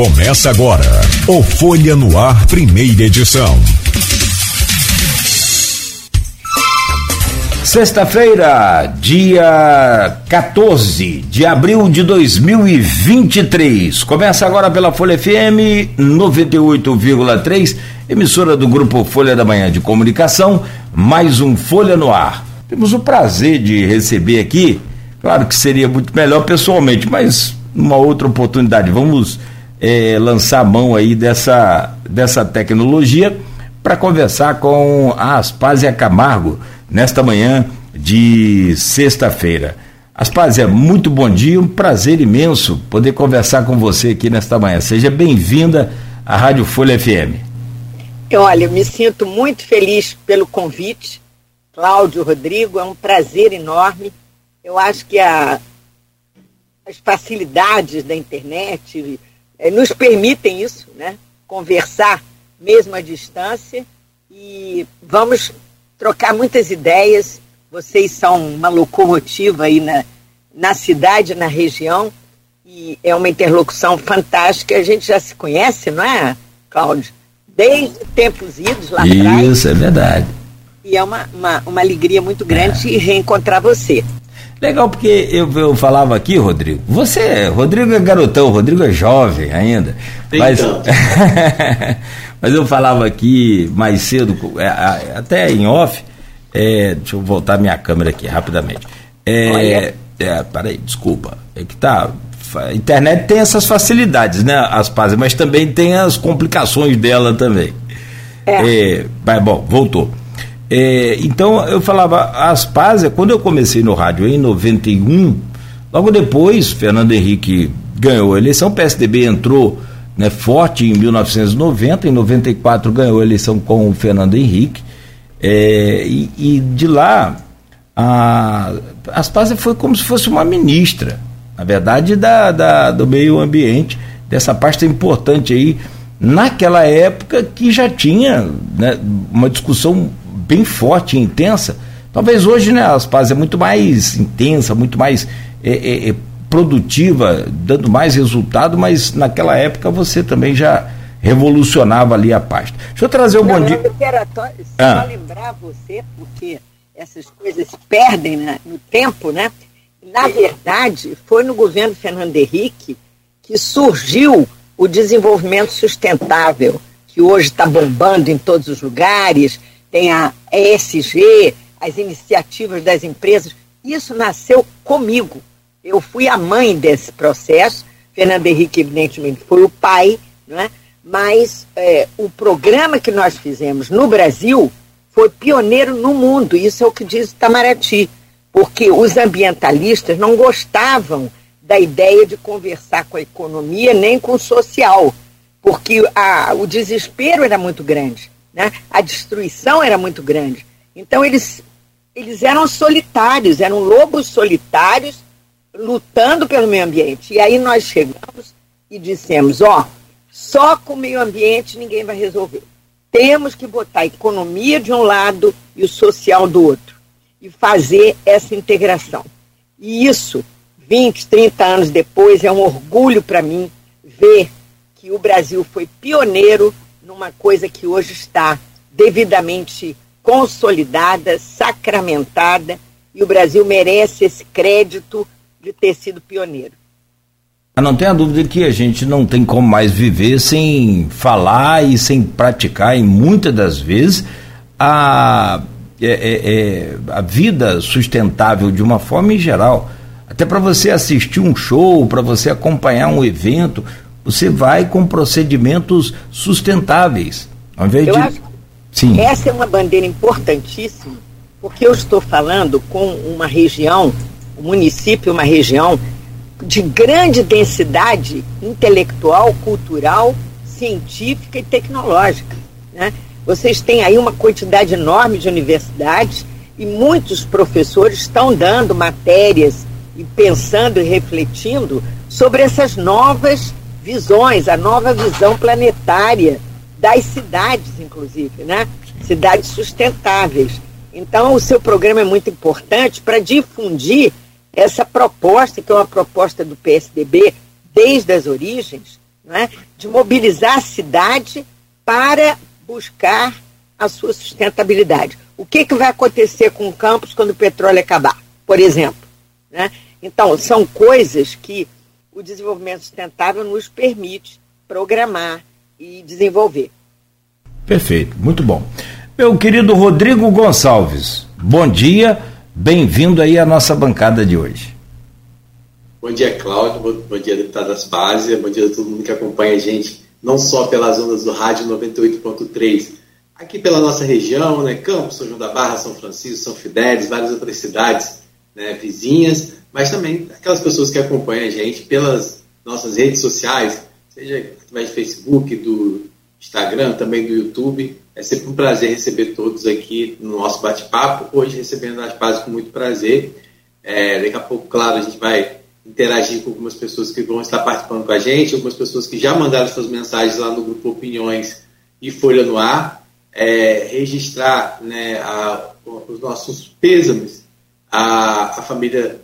Começa agora o Folha no Ar, primeira edição. Sexta-feira, dia 14 de abril de 2023. Começa agora pela Folha FM 98,3, emissora do grupo Folha da Manhã de Comunicação, mais um Folha no Ar. Temos o prazer de receber aqui, claro que seria muito melhor pessoalmente, mas numa outra oportunidade. Vamos é, lançar mão aí dessa, dessa tecnologia para conversar com a Aspásia Camargo nesta manhã de sexta-feira. Aspásia, muito bom dia, um prazer imenso poder conversar com você aqui nesta manhã. Seja bem-vinda à Rádio Folha FM. Olha, eu me sinto muito feliz pelo convite Cláudio, Rodrigo, é um prazer enorme. Eu acho que a, as facilidades da internet nos permitem isso, né? Conversar mesmo à distância e vamos trocar muitas ideias. Vocês são uma locomotiva aí na, na cidade, na região, e é uma interlocução fantástica. A gente já se conhece, não é, Cláudio? Desde tempos idos lá atrás. Isso, é verdade. E é uma, uma, uma alegria muito grande é. reencontrar você. Legal, porque eu, eu falava aqui, Rodrigo. Você, Rodrigo é garotão, Rodrigo é jovem ainda. mas, mas eu falava aqui mais cedo, é, até em off. É, deixa eu voltar minha câmera aqui rapidamente. É, é, peraí, desculpa. É que tá. A internet tem essas facilidades, né, Aspásia, mas também tem as complicações dela também. É. é mas, bom, voltou. É, então eu falava, Aspásia, quando eu comecei no rádio em 91, logo depois, Fernando Henrique ganhou a eleição, o PSDB entrou né, forte em 1990, em 94 ganhou a eleição com o Fernando Henrique, é, e, e, de lá a Aspásia foi como se fosse uma ministra, na verdade, da, da, do meio ambiente, dessa pasta importante aí, naquela época que já tinha né, uma discussão bem forte e intensa. Talvez hoje, né, as pazes é muito mais intensa, muito mais é, é, é, produtiva, dando mais resultado, mas naquela época você também já revolucionava ali a pasta. Deixa eu trazer o um bom dia. Só ah. lembrar você, porque essas coisas se perdem né, no tempo, né? Na verdade, foi no governo Fernando Henrique que surgiu o desenvolvimento sustentável, que hoje está bombando em todos os lugares, tem a ESG, as iniciativas das empresas. Isso nasceu comigo. Eu fui a mãe desse processo. Fernando Henrique, evidentemente, foi o pai, né? mas é, o programa que nós fizemos no Brasil foi pioneiro no mundo. Isso é o que diz Itamaraty, porque os ambientalistas não gostavam da ideia de conversar com a economia nem com o social, porque a, o desespero era muito grande. Né? A destruição era muito grande. Então eles, eles eram solitários, eram lobos solitários lutando pelo meio ambiente. E aí nós chegamos e dissemos, ó, só com o meio ambiente ninguém vai resolver. Temos que botar a economia de um lado e o social do outro. E fazer essa integração. E isso, 20, 30 anos depois, é um orgulho para mim ver que o Brasil foi pioneiro numa coisa que hoje está devidamente consolidada, sacramentada, e o Brasil merece esse crédito de ter sido pioneiro. Não tenha dúvida que a gente não tem como mais viver sem falar e sem praticar, e muitas das vezes, a, é, é, é, a vida sustentável de uma forma em geral. Até para você assistir um show, para você acompanhar um evento, você vai com procedimentos sustentáveis. Ao invés eu de... acho Sim. essa é uma bandeira importantíssima, porque eu estou falando com uma região, um município, uma região de grande densidade intelectual, cultural, científica e tecnológica. Né? Vocês têm aí uma quantidade enorme de universidades e muitos professores estão dando matérias e pensando e refletindo sobre essas novas visões, a nova visão planetária das cidades, inclusive, né? Cidades sustentáveis. Então, o seu programa é muito importante para difundir essa proposta, que é uma proposta do PSDB desde as origens, é? de mobilizar a cidade para buscar a sua sustentabilidade. O que, que vai acontecer com o campus quando o petróleo acabar, por exemplo? Né? Então, são coisas que o desenvolvimento sustentável nos permite programar e desenvolver. Perfeito, muito bom. Meu querido Rodrigo Gonçalves, bom dia, bem-vindo aí à nossa bancada de hoje. Bom dia, Cláudio, bom dia, deputado Aspásia, bom dia a todo mundo que acompanha a gente, não só pelas ondas do rádio 98.3, aqui pela nossa região, né, Campos, São João da Barra, São Francisco, São Fidélis, várias outras cidades né, vizinhas, mas também aquelas pessoas que acompanham a gente pelas nossas redes sociais, seja através do Facebook, do Instagram, também do YouTube. É sempre um prazer receber todos aqui no nosso bate-papo. Hoje recebendo as pazes com muito prazer. É, daqui a pouco, claro, a gente vai interagir com algumas pessoas que vão estar participando com a gente, algumas pessoas que já mandaram suas mensagens lá no grupo Opiniões e Folha no Ar. É, registrar né, a, os nossos pêsames à, à família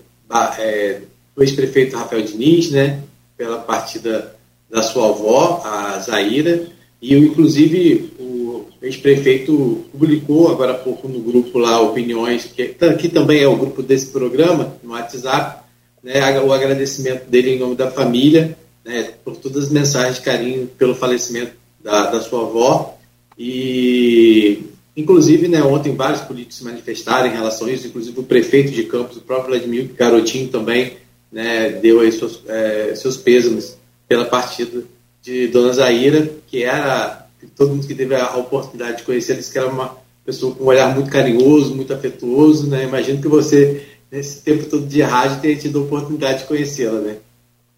é, do ex-prefeito Rafael Diniz, né, pela partida da sua avó, a Zaira, e inclusive o ex-prefeito publicou agora há pouco no grupo lá opiniões, que, que também é o grupo desse programa, no WhatsApp, né, o agradecimento dele em nome da família, né, por todas as mensagens de carinho pelo falecimento da, da sua avó. E, inclusive, né, ontem vários políticos se manifestaram em relação a isso, inclusive o prefeito de Campos, o próprio Vladimir Garotinho também né, deu aí seus, é, seus pêsames pela partida de Dona Zaira, que era, todo mundo que teve a oportunidade de conhecer, disse que era uma pessoa com um olhar muito carinhoso, muito afetuoso, né? Imagino que você, nesse tempo todo de rádio, tenha tido a oportunidade de conhecê-la, né?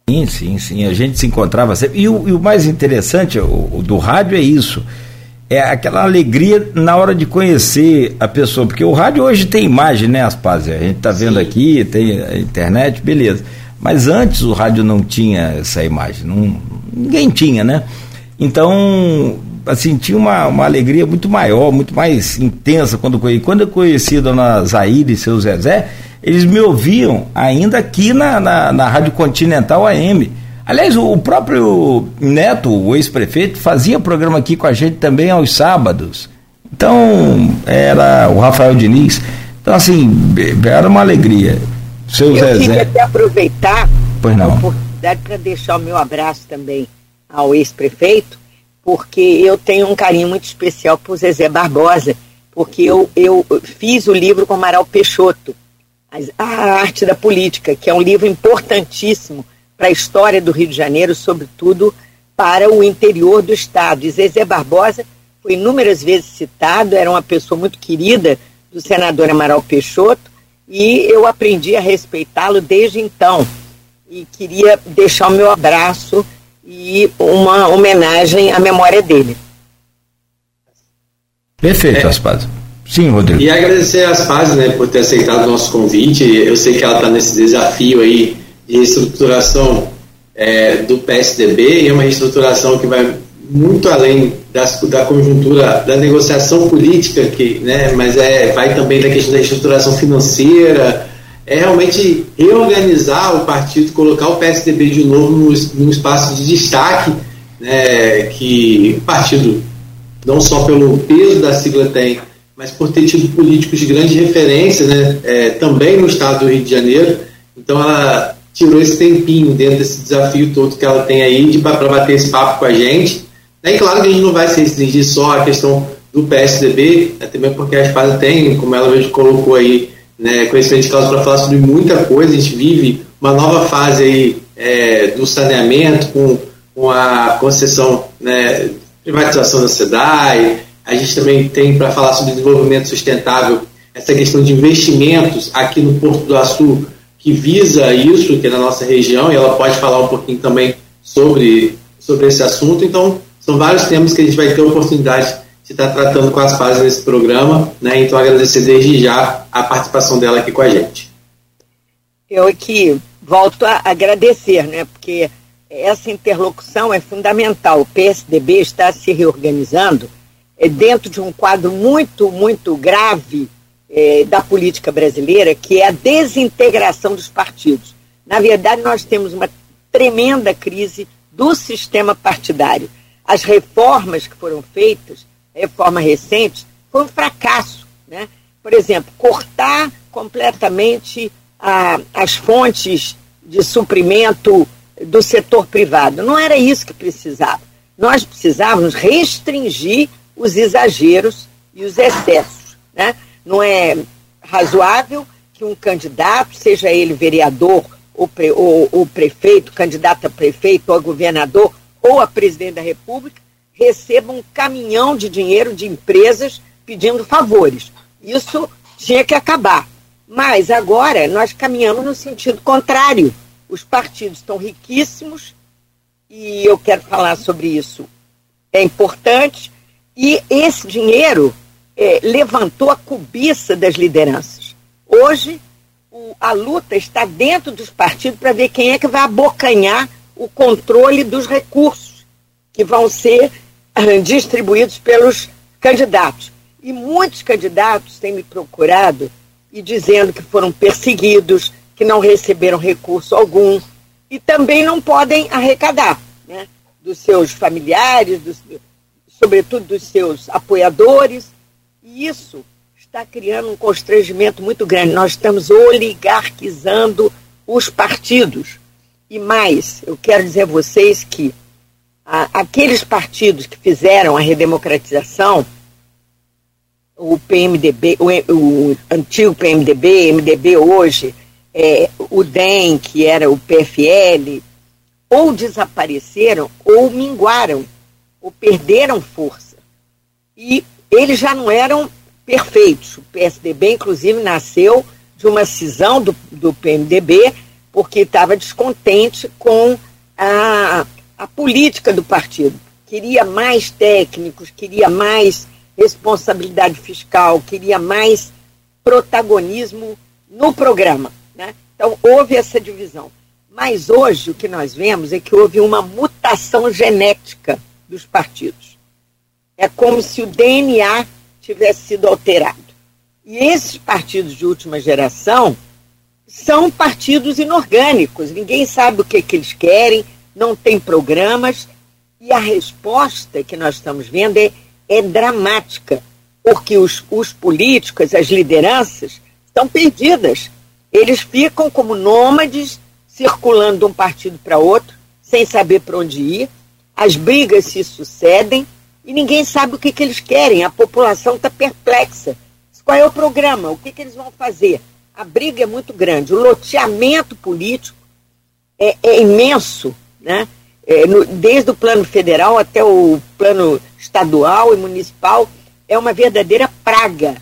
Sim, sim, sim. A gente se encontrava sempre. E o, e o mais interessante o, o, do rádio é isso. É aquela alegria na hora de conhecer a pessoa. Porque o rádio hoje tem imagem, né, Aspaz? A gente está vendo aqui, tem a internet, beleza. Mas antes o rádio não tinha essa imagem, não, ninguém tinha, né? Então, assim, tinha uma, uma alegria muito maior, muito mais intensa quando eu conheci. Quando eu conheci a dona Zaire e seu Zezé, eles me ouviam ainda aqui na, na, na Rádio Continental AM. Aliás, o, o próprio Neto, o ex-prefeito, fazia programa aqui com a gente também aos sábados. Então, era o Rafael Diniz. Então, assim, era uma alegria. Seu eu Zezé. queria até aproveitar pois não. a oportunidade para deixar o meu abraço também ao ex-prefeito, porque eu tenho um carinho muito especial por Zezé Barbosa, porque eu, eu fiz o livro com Amaral Peixoto, A Arte da Política, que é um livro importantíssimo para a história do Rio de Janeiro, sobretudo para o interior do Estado. E Zezé Barbosa foi inúmeras vezes citado, era uma pessoa muito querida do senador Amaral Peixoto, e eu aprendi a respeitá-lo desde então. E queria deixar o meu abraço e uma homenagem à memória dele. Perfeito, é. Aspaz. Sim, Rodrigo. E agradecer a Aspaz né, por ter aceitado o nosso convite. Eu sei que ela está nesse desafio aí reestruturação é, do PSDB, e é uma reestruturação que vai muito além das, da conjuntura da negociação política, que, né, mas é, vai também da questão da estruturação financeira, é realmente reorganizar o partido, colocar o PSDB de novo num espaço de destaque, né, que o partido, não só pelo peso da sigla tem, mas por ter tido políticos de grande referência né, é, também no estado do Rio de Janeiro. Então ela tirou esse tempinho dentro desse desafio todo que ela tem aí para bater esse papo com a gente é claro que a gente não vai se restringir só à questão do PSDB, até mesmo porque a espada tem, como ela mesmo colocou aí, né, conhecimento de causa para falar sobre muita coisa. A gente vive uma nova fase aí é, do saneamento com, com a concessão, né, privatização da SEDAI. A gente também tem para falar sobre desenvolvimento sustentável essa questão de investimentos aqui no Porto do Açu que visa isso, que é na nossa região, e ela pode falar um pouquinho também sobre, sobre esse assunto. Então, são vários temas que a gente vai ter oportunidade de estar tratando com as fases nesse programa, né? Então agradecer desde já a participação dela aqui com a gente. Eu aqui volto a agradecer, né? Porque essa interlocução é fundamental. O PSDB está se reorganizando é, dentro de um quadro muito, muito grave é, da política brasileira, que é a desintegração dos partidos. Na verdade, nós temos uma tremenda crise do sistema partidário. As reformas que foram feitas, reforma recente, foi um fracasso. Né? Por exemplo, cortar completamente a, as fontes de suprimento do setor privado. Não era isso que precisava. Nós precisávamos restringir os exageros e os excessos. Né? Não é razoável que um candidato, seja ele vereador ou, pre, ou, ou prefeito, candidato a prefeito ou a governador ou a presidente da República, receba um caminhão de dinheiro de empresas pedindo favores. Isso tinha que acabar. Mas agora nós caminhamos no sentido contrário. Os partidos estão riquíssimos, e eu quero falar sobre isso. É importante. E esse dinheiro é, levantou a cobiça das lideranças. Hoje, o, a luta está dentro dos partidos para ver quem é que vai abocanhar o controle dos recursos que vão ser uh, distribuídos pelos candidatos. E muitos candidatos têm me procurado e dizendo que foram perseguidos, que não receberam recurso algum e também não podem arrecadar né, dos seus familiares, dos, sobretudo dos seus apoiadores. E isso está criando um constrangimento muito grande. Nós estamos oligarquizando os partidos. E mais, eu quero dizer a vocês que a, aqueles partidos que fizeram a redemocratização, o PMDB, o, o antigo PMDB, MDB hoje, é, o DEM, que era o PFL, ou desapareceram ou minguaram, ou perderam força. E eles já não eram perfeitos. O PSDB, inclusive, nasceu de uma cisão do, do PMDB, porque estava descontente com a, a política do partido. Queria mais técnicos, queria mais responsabilidade fiscal, queria mais protagonismo no programa. Né? Então, houve essa divisão. Mas hoje o que nós vemos é que houve uma mutação genética dos partidos. É como se o DNA tivesse sido alterado. E esses partidos de última geração são partidos inorgânicos. Ninguém sabe o que, que eles querem, não tem programas. E a resposta que nós estamos vendo é, é dramática, porque os, os políticos, as lideranças, estão perdidas eles ficam como nômades, circulando de um partido para outro, sem saber para onde ir. As brigas se sucedem e ninguém sabe o que, que eles querem. A população está perplexa. Qual é o programa? O que, que eles vão fazer? A briga é muito grande. O loteamento político é, é imenso, né? É, no, desde o plano federal até o plano estadual e municipal, é uma verdadeira praga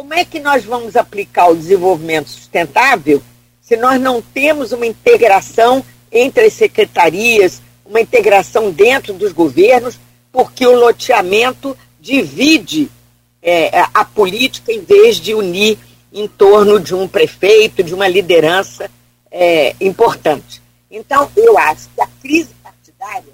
como é que nós vamos aplicar o desenvolvimento sustentável se nós não temos uma integração entre as secretarias, uma integração dentro dos governos, porque o loteamento divide é, a política em vez de unir em torno de um prefeito, de uma liderança é, importante. Então, eu acho que a crise partidária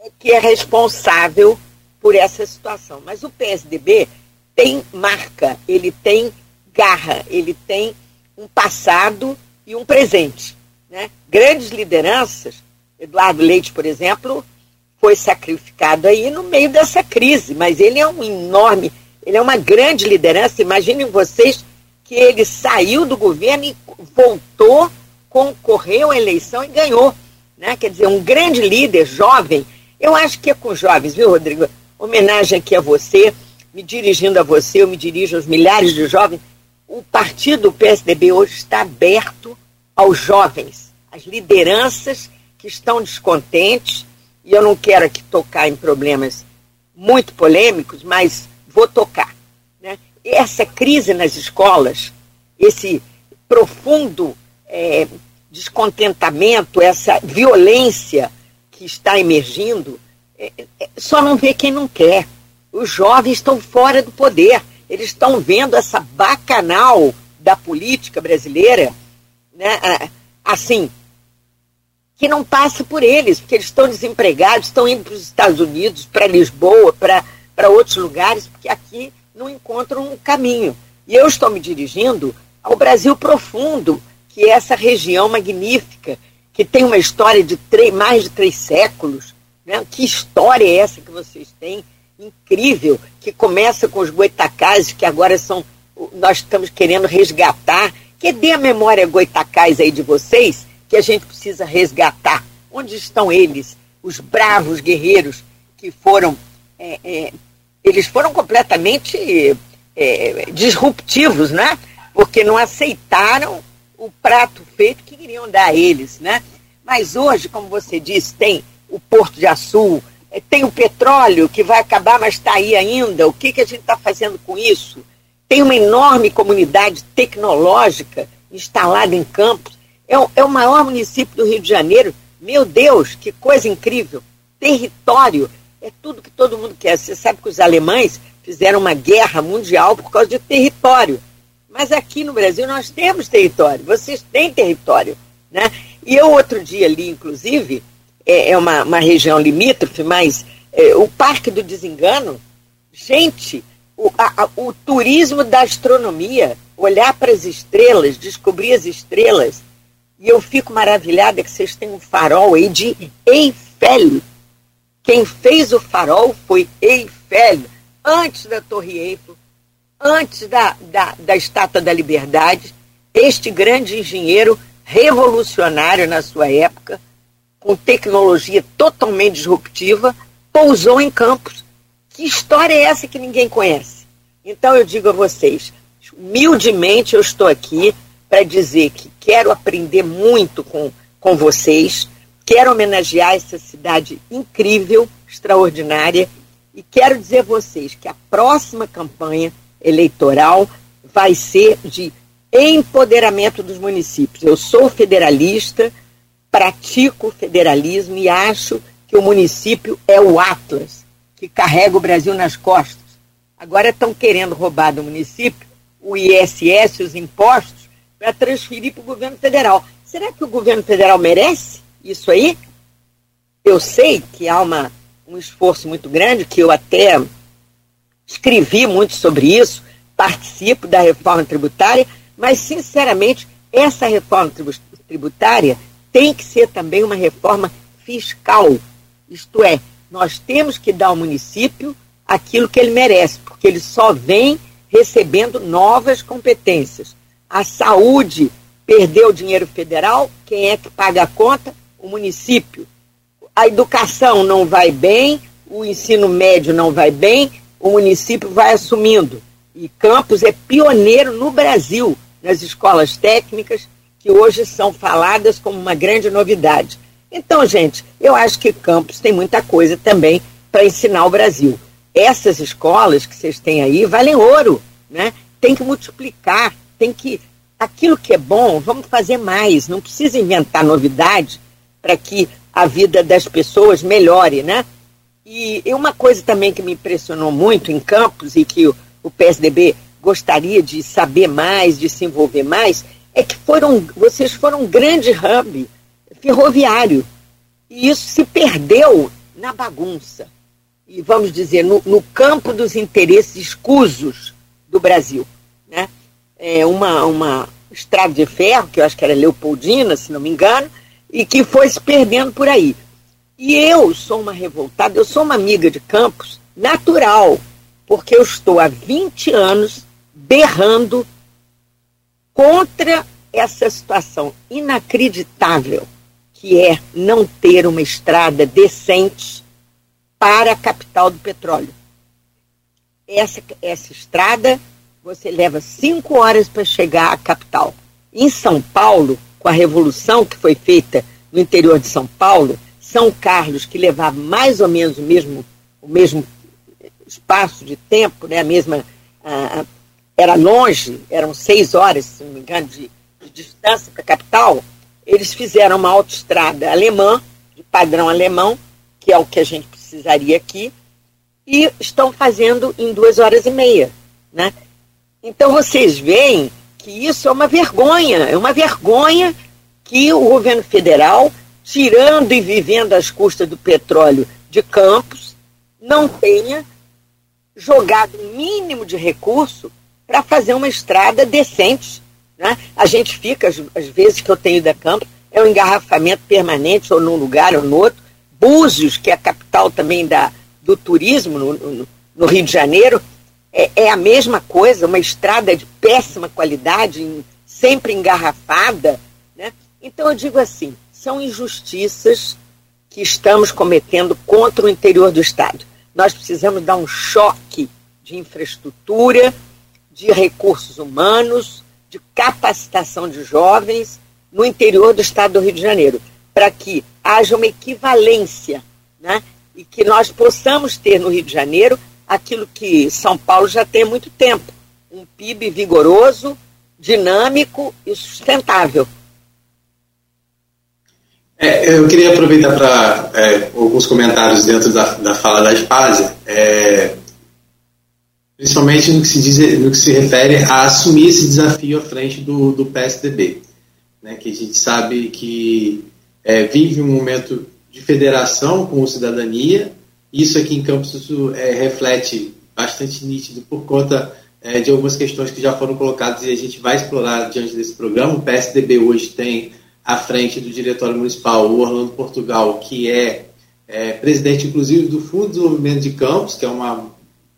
é que é responsável por essa situação. Mas o PSDB tem marca, ele tem garra, ele tem um passado e um presente. Né? Grandes lideranças, Eduardo Leite, por exemplo, foi sacrificado aí no meio dessa crise, mas ele é um enorme, ele é uma grande liderança. Imaginem vocês que ele saiu do governo e voltou, concorreu à eleição e ganhou. Né? Quer dizer, um grande líder, jovem. Eu acho que é com jovens, viu, Rodrigo? Homenagem aqui a você me dirigindo a você, eu me dirijo aos milhares de jovens. O partido PSDB hoje está aberto aos jovens, às lideranças que estão descontentes, e eu não quero aqui tocar em problemas muito polêmicos, mas vou tocar. Né? Essa crise nas escolas, esse profundo é, descontentamento, essa violência que está emergindo, é, é, só não vê quem não quer. Os jovens estão fora do poder. Eles estão vendo essa bacanal da política brasileira, né, assim, que não passa por eles, porque eles estão desempregados, estão indo para os Estados Unidos, para Lisboa, para outros lugares, porque aqui não encontram um caminho. E eu estou me dirigindo ao Brasil profundo, que é essa região magnífica que tem uma história de três, mais de três séculos. Né? Que história é essa que vocês têm? Incrível, que começa com os goitacazes, que agora são. Nós estamos querendo resgatar. Que dê a memória goitacais aí de vocês, que a gente precisa resgatar. Onde estão eles, os bravos guerreiros que foram. É, é, eles foram completamente é, disruptivos, né? Porque não aceitaram o prato feito que queriam dar a eles, né? Mas hoje, como você disse, tem o Porto de Açu, é, tem o petróleo que vai acabar, mas está aí ainda. O que, que a gente está fazendo com isso? Tem uma enorme comunidade tecnológica instalada em Campos. É o, é o maior município do Rio de Janeiro. Meu Deus, que coisa incrível! Território é tudo que todo mundo quer. Você sabe que os alemães fizeram uma guerra mundial por causa de território. Mas aqui no Brasil nós temos território, vocês têm território. Né? E eu outro dia ali, inclusive, é, é uma, uma região limítrofe, mas é, o Parque do Desengano, gente, o, a, o turismo da astronomia, olhar para as estrelas, descobrir as estrelas, e eu fico maravilhada que vocês têm um farol aí de Eiffel. Quem fez o farol foi Eiffel, antes da Torre Eiffel, antes da, da, da Estátua da Liberdade, este grande engenheiro revolucionário na sua época, com tecnologia totalmente disruptiva, pousou em Campos. Que história é essa que ninguém conhece? Então eu digo a vocês, humildemente eu estou aqui para dizer que quero aprender muito com, com vocês, quero homenagear essa cidade incrível, extraordinária, e quero dizer a vocês que a próxima campanha eleitoral vai ser de empoderamento dos municípios. Eu sou federalista, pratico o federalismo e acho que o município é o Atlas que carrega o Brasil nas costas. Agora estão querendo roubar do município o ISS, os impostos, para transferir para o governo federal. Será que o governo federal merece isso aí? Eu sei que há uma, um esforço muito grande, que eu até escrevi muito sobre isso, participo da reforma tributária, mas, sinceramente, essa reforma tributária tem que ser também uma reforma fiscal. Isto é, nós temos que dar ao município aquilo que ele merece, porque ele só vem recebendo novas competências. A saúde perdeu dinheiro federal, quem é que paga a conta? O município. A educação não vai bem, o ensino médio não vai bem, o município vai assumindo. E Campos é pioneiro no Brasil nas escolas técnicas, que hoje são faladas como uma grande novidade. Então, gente, eu acho que Campos tem muita coisa também para ensinar o Brasil. Essas escolas que vocês têm aí valem ouro, né? Tem que multiplicar, tem que aquilo que é bom, vamos fazer mais. Não precisa inventar novidade para que a vida das pessoas melhore, né? E, uma coisa também que me impressionou muito em Campos e que o, o PSDB gostaria de saber mais, de se envolver mais, é que foram, vocês foram um grande hub ferroviário. E isso se perdeu na bagunça. E vamos dizer, no, no campo dos interesses escusos do Brasil. Né? É uma, uma estrada de ferro, que eu acho que era Leopoldina, se não me engano, e que foi se perdendo por aí. E eu sou uma revoltada, eu sou uma amiga de Campos natural, porque eu estou há 20 anos berrando contra essa situação inacreditável que é não ter uma estrada decente para a capital do petróleo. Essa, essa estrada, você leva cinco horas para chegar à capital. Em São Paulo, com a revolução que foi feita no interior de São Paulo, são Carlos, que levava mais ou menos o mesmo, o mesmo espaço de tempo, né, a mesma. Era longe, eram seis horas, se não me engano, de, de distância para a capital. Eles fizeram uma autoestrada alemã, de padrão alemão, que é o que a gente precisaria aqui, e estão fazendo em duas horas e meia. Né? Então vocês veem que isso é uma vergonha, é uma vergonha que o governo federal tirando e vivendo às custas do petróleo de Campos, não tenha jogado o mínimo de recurso para fazer uma estrada decente. Né? A gente fica, às, às vezes que eu tenho da Campos, é o engarrafamento permanente, ou num lugar ou no outro. Búzios, que é a capital também da, do turismo no, no, no Rio de Janeiro, é, é, a mesma coisa, uma estrada de péssima qualidade, em, sempre engarrafada. Né? Então eu digo assim, são injustiças que estamos cometendo contra o interior do Estado. Nós precisamos dar um choque de infraestrutura, de recursos humanos, de capacitação de jovens no interior do Estado do Rio de Janeiro, para que haja uma equivalência né, e que nós possamos ter no Rio de Janeiro aquilo que São Paulo já tem há muito tempo: um PIB vigoroso, dinâmico e sustentável. É, eu queria aproveitar para é, alguns comentários dentro da, da fala da Espásia, é, principalmente no que, se diz, no que se refere a assumir esse desafio à frente do, do PSDB, né, que a gente sabe que é, vive um momento de federação com o cidadania. Isso aqui em Campos isso, é, reflete bastante nítido por conta é, de algumas questões que já foram colocadas e a gente vai explorar diante desse programa. O PSDB hoje tem à frente do Diretório Municipal o Orlando Portugal, que é, é presidente, inclusive, do Fundo de Desenvolvimento de Campos, que é uma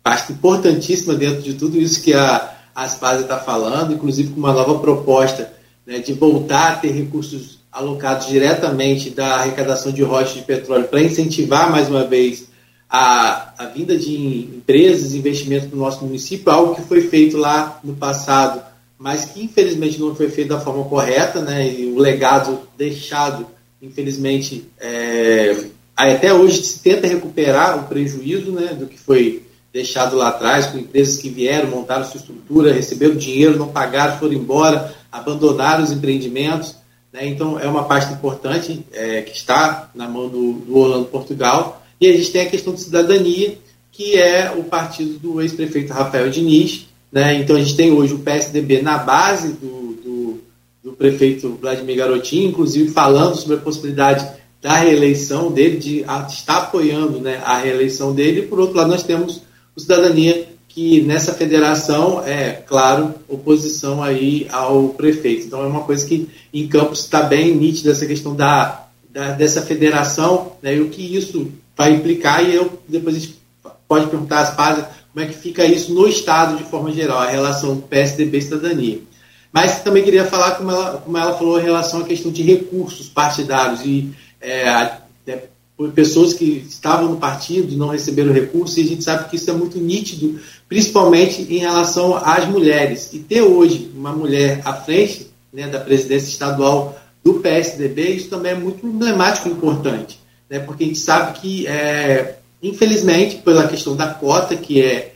parte importantíssima dentro de tudo isso que a Aspasa está falando, inclusive com uma nova proposta né, de voltar a ter recursos alocados diretamente da arrecadação de rochas de petróleo para incentivar mais uma vez a, a vinda de empresas, investimentos no nosso município, algo que foi feito lá no passado, mas que infelizmente não foi feito da forma correta, né? E o legado deixado, infelizmente, é, até hoje se tenta recuperar o prejuízo, né, do que foi deixado lá atrás, com empresas que vieram, montaram sua estrutura, receberam dinheiro, não pagaram, foram embora, abandonaram os empreendimentos. Né? Então, é uma parte importante é, que está na mão do, do Orlando Portugal. E a gente tem a questão de cidadania, que é o partido do ex-prefeito Rafael Diniz. Né? Então, a gente tem hoje o PSDB na base do, do, do prefeito Vladimir Garotinho, inclusive falando sobre a possibilidade da reeleição dele, de estar apoiando né, a reeleição dele. E, por outro lado, nós temos o Cidadania, que nessa federação é, claro, oposição aí ao prefeito. Então é uma coisa que em Campos está bem nítida essa questão da, da, dessa federação né, e o que isso vai implicar e eu, depois a gente pode perguntar às partes como é que fica isso no Estado de forma geral, a relação PSDB e cidadania. Mas também queria falar como ela, como ela falou em relação à questão de recursos partidários e é, por pessoas que estavam no partido e não receberam recursos, e a gente sabe que isso é muito nítido, principalmente em relação às mulheres. E ter hoje uma mulher à frente né, da presidência estadual do PSDB, isso também é muito emblemático e importante, né, porque a gente sabe que, é, infelizmente, pela questão da cota, que é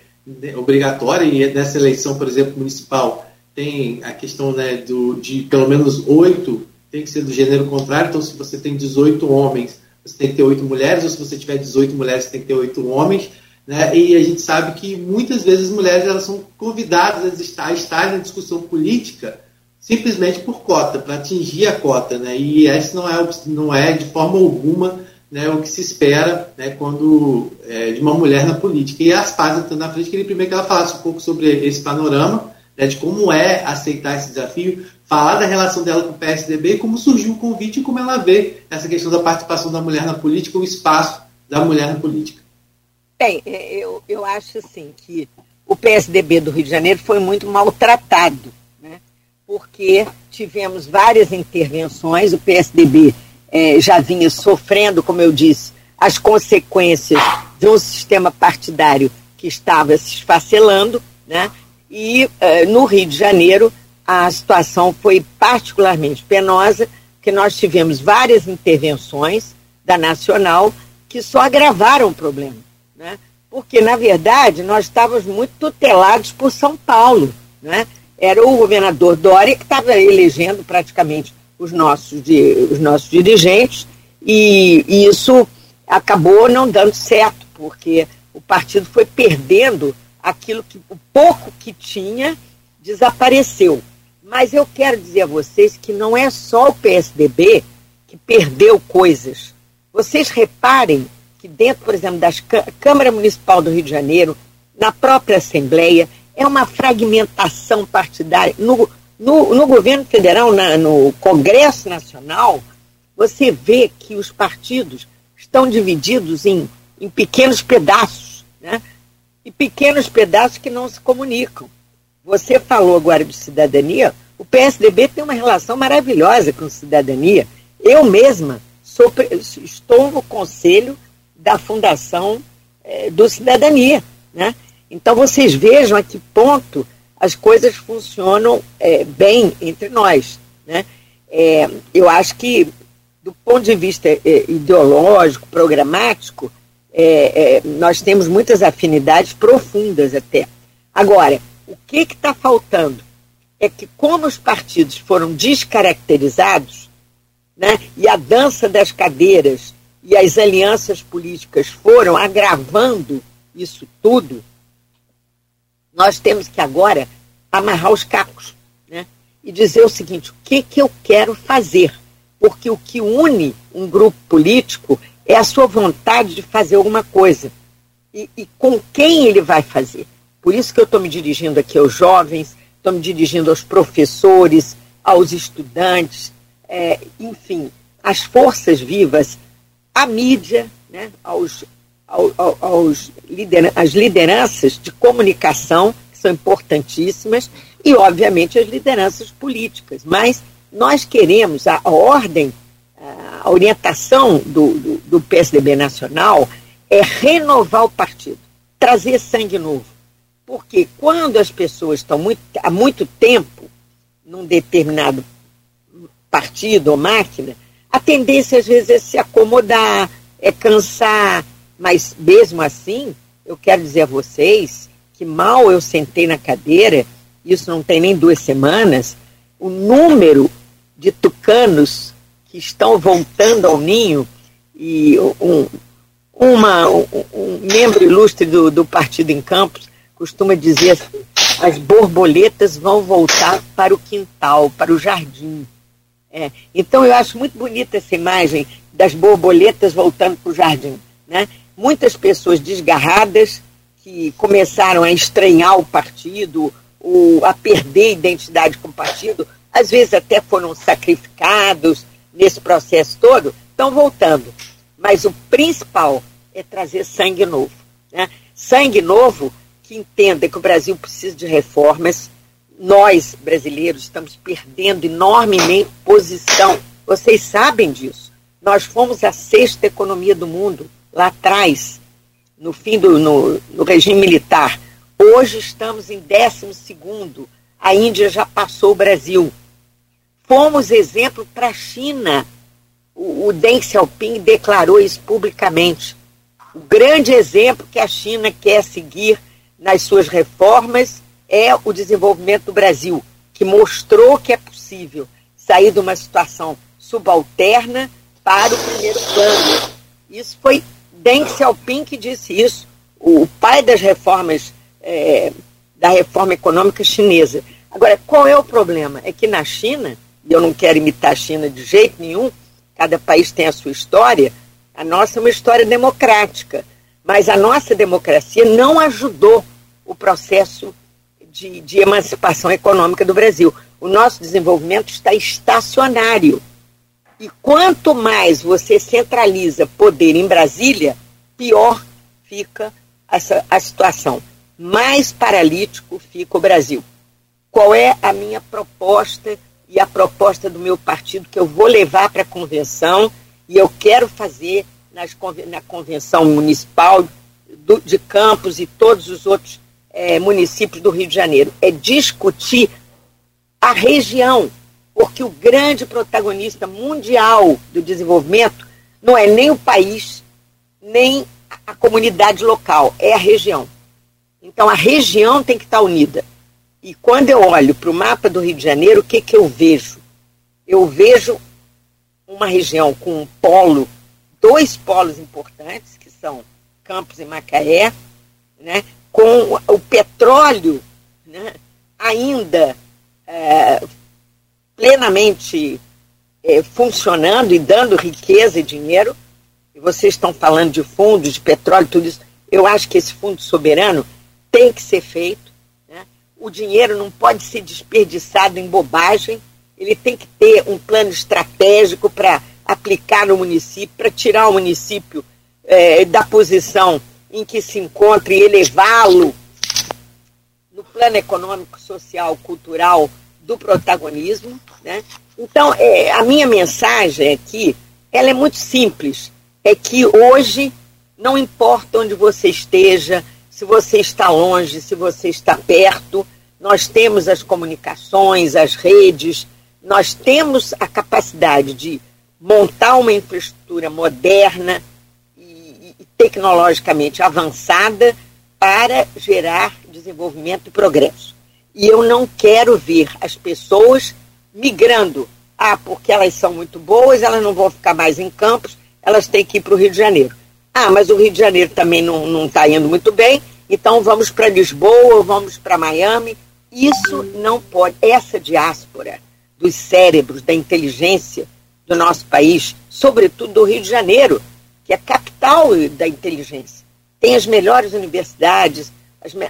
obrigatória, e nessa eleição, por exemplo, municipal, tem a questão né, do, de pelo menos oito, tem que ser do gênero contrário, então se você tem 18 homens você tem que ter oito mulheres, ou se você tiver 18 mulheres, você tem que ter oito homens. Né? E a gente sabe que muitas vezes as mulheres elas são convidadas a estar, a estar na discussão política simplesmente por cota, para atingir a cota. Né? E essa não é, não é de forma alguma né, o que se espera né, quando é, de uma mulher na política. E a Aspásia, está na frente, queria primeiro que ela falasse um pouco sobre esse panorama, né, de como é aceitar esse desafio, falar da relação dela com o PSDB como surgiu o convite e como ela vê essa questão da participação da mulher na política, o espaço da mulher na política. Bem, é, eu, eu acho assim que o PSDB do Rio de Janeiro foi muito maltratado, né? porque tivemos várias intervenções, o PSDB é, já vinha sofrendo, como eu disse, as consequências de um sistema partidário que estava se esfacelando, né? e uh, no Rio de Janeiro a situação foi particularmente penosa, que nós tivemos várias intervenções da Nacional que só agravaram o problema. Né? Porque, na verdade, nós estávamos muito tutelados por São Paulo. Né? Era o governador Dória que estava elegendo praticamente os nossos, os nossos dirigentes, e, e isso acabou não dando certo, porque o partido foi perdendo aquilo que o pouco que tinha desapareceu. Mas eu quero dizer a vocês que não é só o PSDB que perdeu coisas. Vocês reparem que dentro, por exemplo, da Câmara Municipal do Rio de Janeiro, na própria Assembleia, é uma fragmentação partidária. No, no, no governo federal, na, no Congresso Nacional, você vê que os partidos estão divididos em, em pequenos pedaços, né? e pequenos pedaços que não se comunicam. Você falou agora de cidadania, o PSDB tem uma relação maravilhosa com cidadania. Eu mesma sou, estou no conselho da Fundação é, do Cidadania. Né? Então vocês vejam a que ponto as coisas funcionam é, bem entre nós. Né? É, eu acho que, do ponto de vista é, ideológico, programático, é, é, nós temos muitas afinidades profundas até. Agora, o que está faltando é que, como os partidos foram descaracterizados, né, e a dança das cadeiras e as alianças políticas foram agravando isso tudo, nós temos que agora amarrar os cacos né, e dizer o seguinte: o que, que eu quero fazer? Porque o que une um grupo político é a sua vontade de fazer alguma coisa. E, e com quem ele vai fazer? Por isso que eu estou me dirigindo aqui aos jovens, estou me dirigindo aos professores, aos estudantes, é, enfim, às forças vivas, à mídia, né, aos, aos, aos às lideranças de comunicação, que são importantíssimas, e, obviamente, as lideranças políticas. Mas nós queremos a, a ordem a orientação do, do, do PSDB nacional é renovar o partido, trazer sangue novo. Porque quando as pessoas estão muito, há muito tempo num determinado partido ou máquina, a tendência às vezes é se acomodar, é cansar, mas mesmo assim, eu quero dizer a vocês que mal eu sentei na cadeira, isso não tem nem duas semanas, o número de tucanos que estão voltando ao ninho e um, uma, um, um membro ilustre do, do Partido em Campos costuma dizer assim, as borboletas vão voltar para o quintal, para o jardim. É, então eu acho muito bonita essa imagem das borboletas voltando para o jardim. Né? Muitas pessoas desgarradas que começaram a estranhar o partido, ou a perder a identidade com o partido, às vezes até foram sacrificados, nesse processo todo, estão voltando. Mas o principal é trazer sangue novo. Né? Sangue novo que entenda que o Brasil precisa de reformas. Nós, brasileiros, estamos perdendo enormemente posição. Vocês sabem disso. Nós fomos a sexta economia do mundo lá atrás, no fim do no, no regime militar. Hoje estamos em décimo segundo. A Índia já passou o Brasil fomos exemplo para a China. O, o Deng Xiaoping declarou isso publicamente. O grande exemplo que a China quer seguir nas suas reformas é o desenvolvimento do Brasil, que mostrou que é possível sair de uma situação subalterna para o primeiro plano. Isso foi Deng Xiaoping que disse isso, o pai das reformas, é, da reforma econômica chinesa. Agora, qual é o problema? É que na China e eu não quero imitar a China de jeito nenhum, cada país tem a sua história, a nossa é uma história democrática, mas a nossa democracia não ajudou o processo de, de emancipação econômica do Brasil. O nosso desenvolvimento está estacionário. E quanto mais você centraliza poder em Brasília, pior fica essa, a situação. Mais paralítico fica o Brasil. Qual é a minha proposta e a proposta do meu partido que eu vou levar para a convenção e eu quero fazer nas, na convenção municipal do, de Campos e todos os outros é, municípios do Rio de Janeiro. É discutir a região, porque o grande protagonista mundial do desenvolvimento não é nem o país, nem a comunidade local, é a região. Então a região tem que estar unida. E quando eu olho para o mapa do Rio de Janeiro, o que, que eu vejo? Eu vejo uma região com um polo, dois polos importantes, que são Campos e Macaé, né, com o petróleo né, ainda é, plenamente é, funcionando e dando riqueza e dinheiro. E vocês estão falando de fundos, de petróleo, tudo isso. Eu acho que esse fundo soberano tem que ser feito o dinheiro não pode ser desperdiçado em bobagem, ele tem que ter um plano estratégico para aplicar no município, para tirar o município é, da posição em que se encontra e elevá-lo no plano econômico, social, cultural do protagonismo. Né? Então, é, a minha mensagem aqui, ela é muito simples, é que hoje não importa onde você esteja, se você está longe, se você está perto, nós temos as comunicações, as redes, nós temos a capacidade de montar uma infraestrutura moderna e, e tecnologicamente avançada para gerar desenvolvimento e progresso. E eu não quero ver as pessoas migrando. Ah, porque elas são muito boas, elas não vão ficar mais em campos, elas têm que ir para o Rio de Janeiro. Ah, mas o Rio de Janeiro também não está indo muito bem, então vamos para Lisboa, vamos para Miami. Isso não pode. Essa diáspora dos cérebros, da inteligência do nosso país, sobretudo do Rio de Janeiro, que é a capital da inteligência, tem as melhores universidades,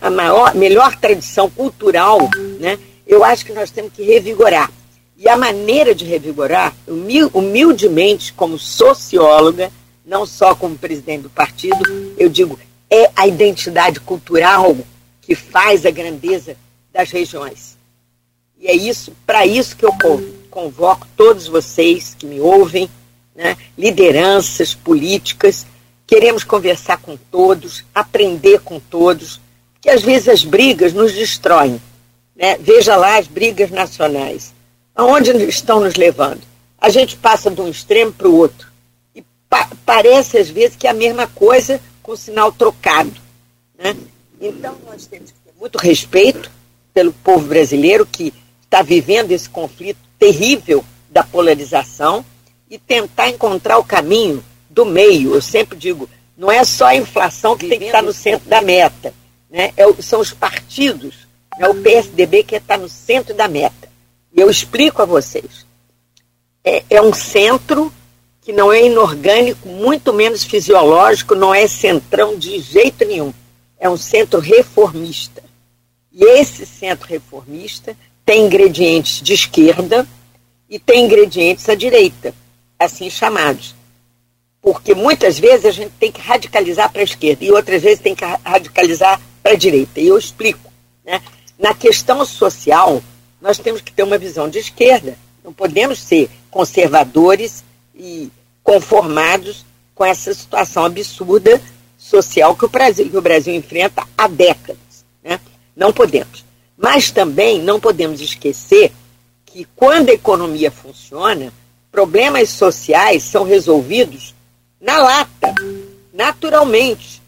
a maior, melhor tradição cultural, né? eu acho que nós temos que revigorar. E a maneira de revigorar, humildemente, como socióloga, não só como presidente do partido, eu digo, é a identidade cultural que faz a grandeza das regiões. E é isso, para isso que eu convoco todos vocês que me ouvem, né, lideranças políticas, queremos conversar com todos, aprender com todos, que às vezes as brigas nos destroem. Né? Veja lá as brigas nacionais. Aonde estão nos levando? A gente passa de um extremo para o outro pa parece às vezes que é a mesma coisa com sinal trocado. Né? Então nós temos que ter muito respeito pelo povo brasileiro que está vivendo esse conflito terrível da polarização e tentar encontrar o caminho do meio. Eu sempre digo, não é só a inflação que tem que estar no centro da meta, né? É, são os partidos, é o PSDB que está no centro da meta. E eu explico a vocês. É, é um centro que não é inorgânico, muito menos fisiológico, não é centrão de jeito nenhum. É um centro reformista. E esse centro reformista tem ingredientes de esquerda e tem ingredientes à direita, assim chamados. Porque muitas vezes a gente tem que radicalizar para a esquerda e outras vezes tem que radicalizar para a direita. E eu explico. Né? Na questão social, nós temos que ter uma visão de esquerda. Não podemos ser conservadores e conformados com essa situação absurda social que o Brasil, que o Brasil enfrenta há décadas. Né? Não podemos. Mas também não podemos esquecer que quando a economia funciona, problemas sociais são resolvidos na lata, naturalmente.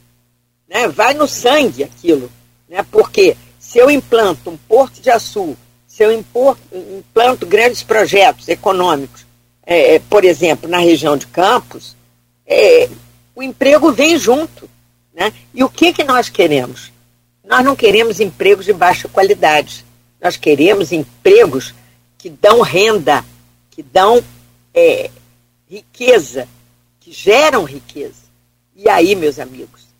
Né? Vai no sangue aquilo. Né? Porque se eu implanto um porto de açúcar, se eu implanto grandes projetos econômicos é, é, por exemplo, na região de Campos, é, o emprego vem junto. Né? E o que, que nós queremos? Nós não queremos empregos de baixa qualidade. Nós queremos empregos que dão renda, que dão é, riqueza, que geram riqueza. E aí, meus amigos,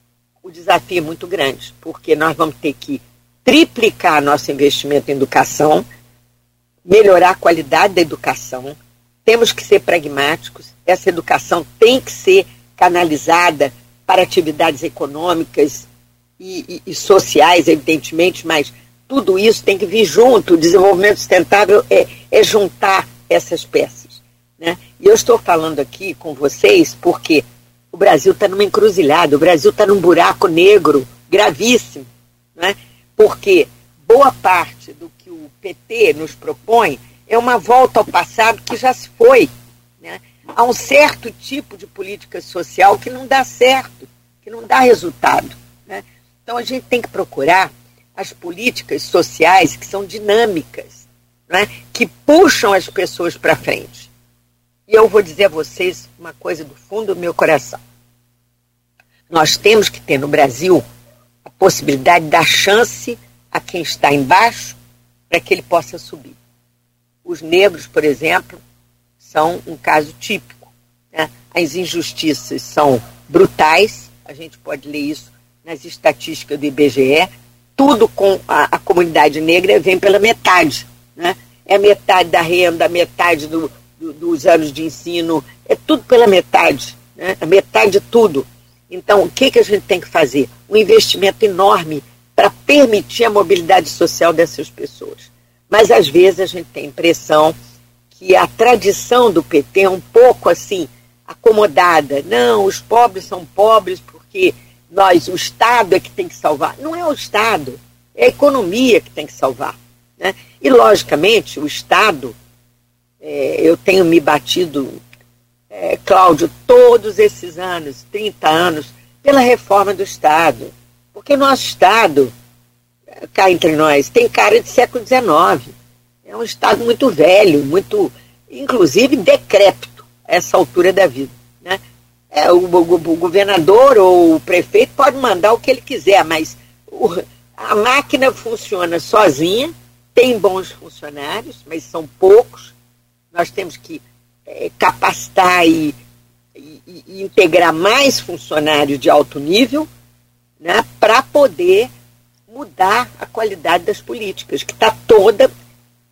o desafio é muito grande, porque nós vamos ter que triplicar nosso investimento em educação, melhorar a qualidade da educação, temos que ser pragmáticos, essa educação tem que ser canalizada para atividades econômicas e, e, e, sociais, evidentemente, mas tudo isso tem que vir junto. O desenvolvimento sustentável é, é juntar essas peças. Né? E eu estou falando aqui com vocês porque o Brasil está numa encruzilhada, o Brasil está num buraco negro gravíssimo, né? porque boa parte do que o PT nos propõe é uma volta ao passado que já se foi. Né? Há um certo tipo de política social que não dá certo, que não dá resultado. Né? Então a gente tem que procurar as políticas sociais que são dinâmicas, né? que puxam as pessoas para frente. E eu vou dizer a vocês uma coisa do fundo do meu coração. Nós temos que ter no Brasil a possibilidade de dar chance a quem está embaixo para que ele possa subir. Os negros, por exemplo, são um caso típico. Né? As injustiças são brutais, a gente pode ler isso nas estatísticas do IBGE. Tudo com a, a comunidade negra vem pela metade. Né? É metade da renda, metade do, do, dos anos de ensino, é tudo pela metade, né? a metade de tudo. Então, o que, que a gente tem que fazer? Um investimento enorme para permitir a mobilidade social dessas pessoas. Mas, às vezes, a gente tem a impressão que a tradição do PT é um pouco assim, acomodada. Não, os pobres são pobres porque nós, o Estado é que tem que salvar. Não é o Estado, é a economia que tem que salvar. Né? E, logicamente, o Estado, é, eu tenho me batido, é, Cláudio, todos esses anos, 30 anos, pela reforma do Estado. Porque nosso Estado, cá entre nós, tem cara de século XIX. É um Estado muito velho, muito, inclusive, decrépito a essa altura da vida. Né? É, o, o, o governador ou o prefeito pode mandar o que ele quiser, mas o, a máquina funciona sozinha, tem bons funcionários, mas são poucos. Nós temos que é, capacitar e, e, e, integrar mais funcionários de alto nível né, para poder mudar a qualidade das políticas, que está toda,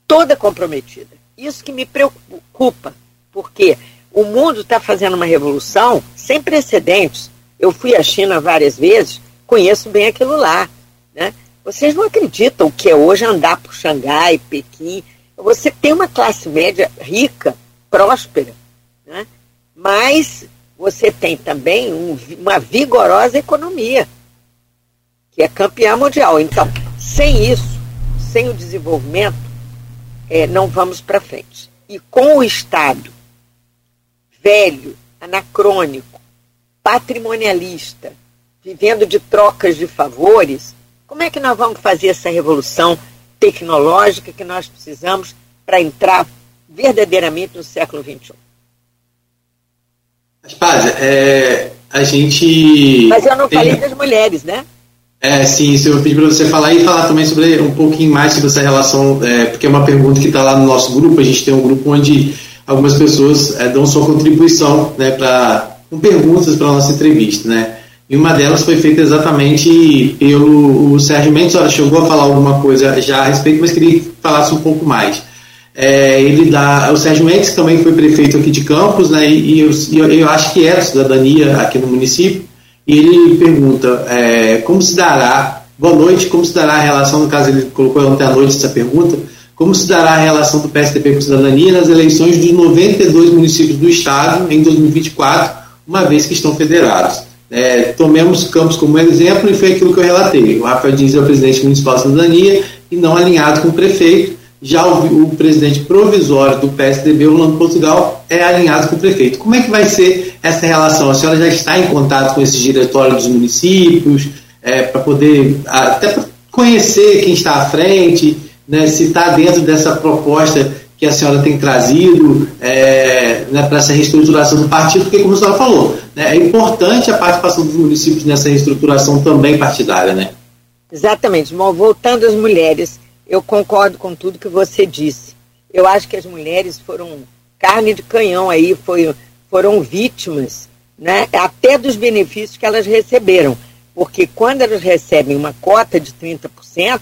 toda comprometida. Isso que me preocupa, porque o mundo está fazendo uma revolução sem precedentes. Eu fui à China várias vezes, conheço bem aquilo lá. Né? Vocês não acreditam o que é hoje andar por Xangai, Pequim. Você tem uma classe média rica, próspera, né? mas você tem também um, uma vigorosa economia, que é campeã mundial. Então, sem isso, sem o desenvolvimento, é, não vamos para frente. E com o Estado velho, anacrônico, patrimonialista, vivendo de trocas de favores, como é que nós vamos fazer essa revolução tecnológica que nós precisamos para entrar verdadeiramente no século XXI? Aspásia, é, a gente. Mas eu não tem... falei das mulheres, né? É, sim, isso eu pedi para você falar e falar também sobre um pouquinho mais sobre essa relação, é, porque é uma pergunta que está lá no nosso grupo. A gente tem um grupo onde algumas pessoas é, dão sua contribuição né, pra, com perguntas para a nossa entrevista. Né? E uma delas foi feita exatamente pelo o Sérgio Mendes. Ela chegou a falar alguma coisa já a respeito, mas queria que falasse um pouco mais. É, ele dá, o Sérgio Mendes também foi prefeito aqui de Campos, né, e, eu, eu, acho que era cidadania aqui no município, e ele pergunta é, como se dará, boa noite, como se dará a relação, no caso ele colocou ontem à noite essa pergunta, como se dará a relação do PSDB com cidadania nas eleições dos 92 municípios do Estado em 2024, uma vez que estão federados. É, tomemos Campos como exemplo e foi aquilo que eu relatei. O Rafael Diniz é o presidente municipal de cidadania e não alinhado com o prefeito. Já o, o presidente provisório do PSDB, Orlando Portugal, é alinhado com o prefeito. Como é que vai ser essa relação? A senhora já está em contato com esses diretórios dos municípios, é, para poder até conhecer quem está à frente, né, se está dentro dessa proposta que a senhora tem trazido é, né, para essa reestruturação do partido, porque, como a senhora falou, né, é importante a participação dos municípios nessa reestruturação também partidária. Né? Exatamente. Bom, voltando às mulheres, eu concordo com tudo que você disse. Eu acho que as mulheres foram carne de canhão aí, foi, foram vítimas né, até dos benefícios que elas receberam. Porque quando elas recebem uma cota de 30%,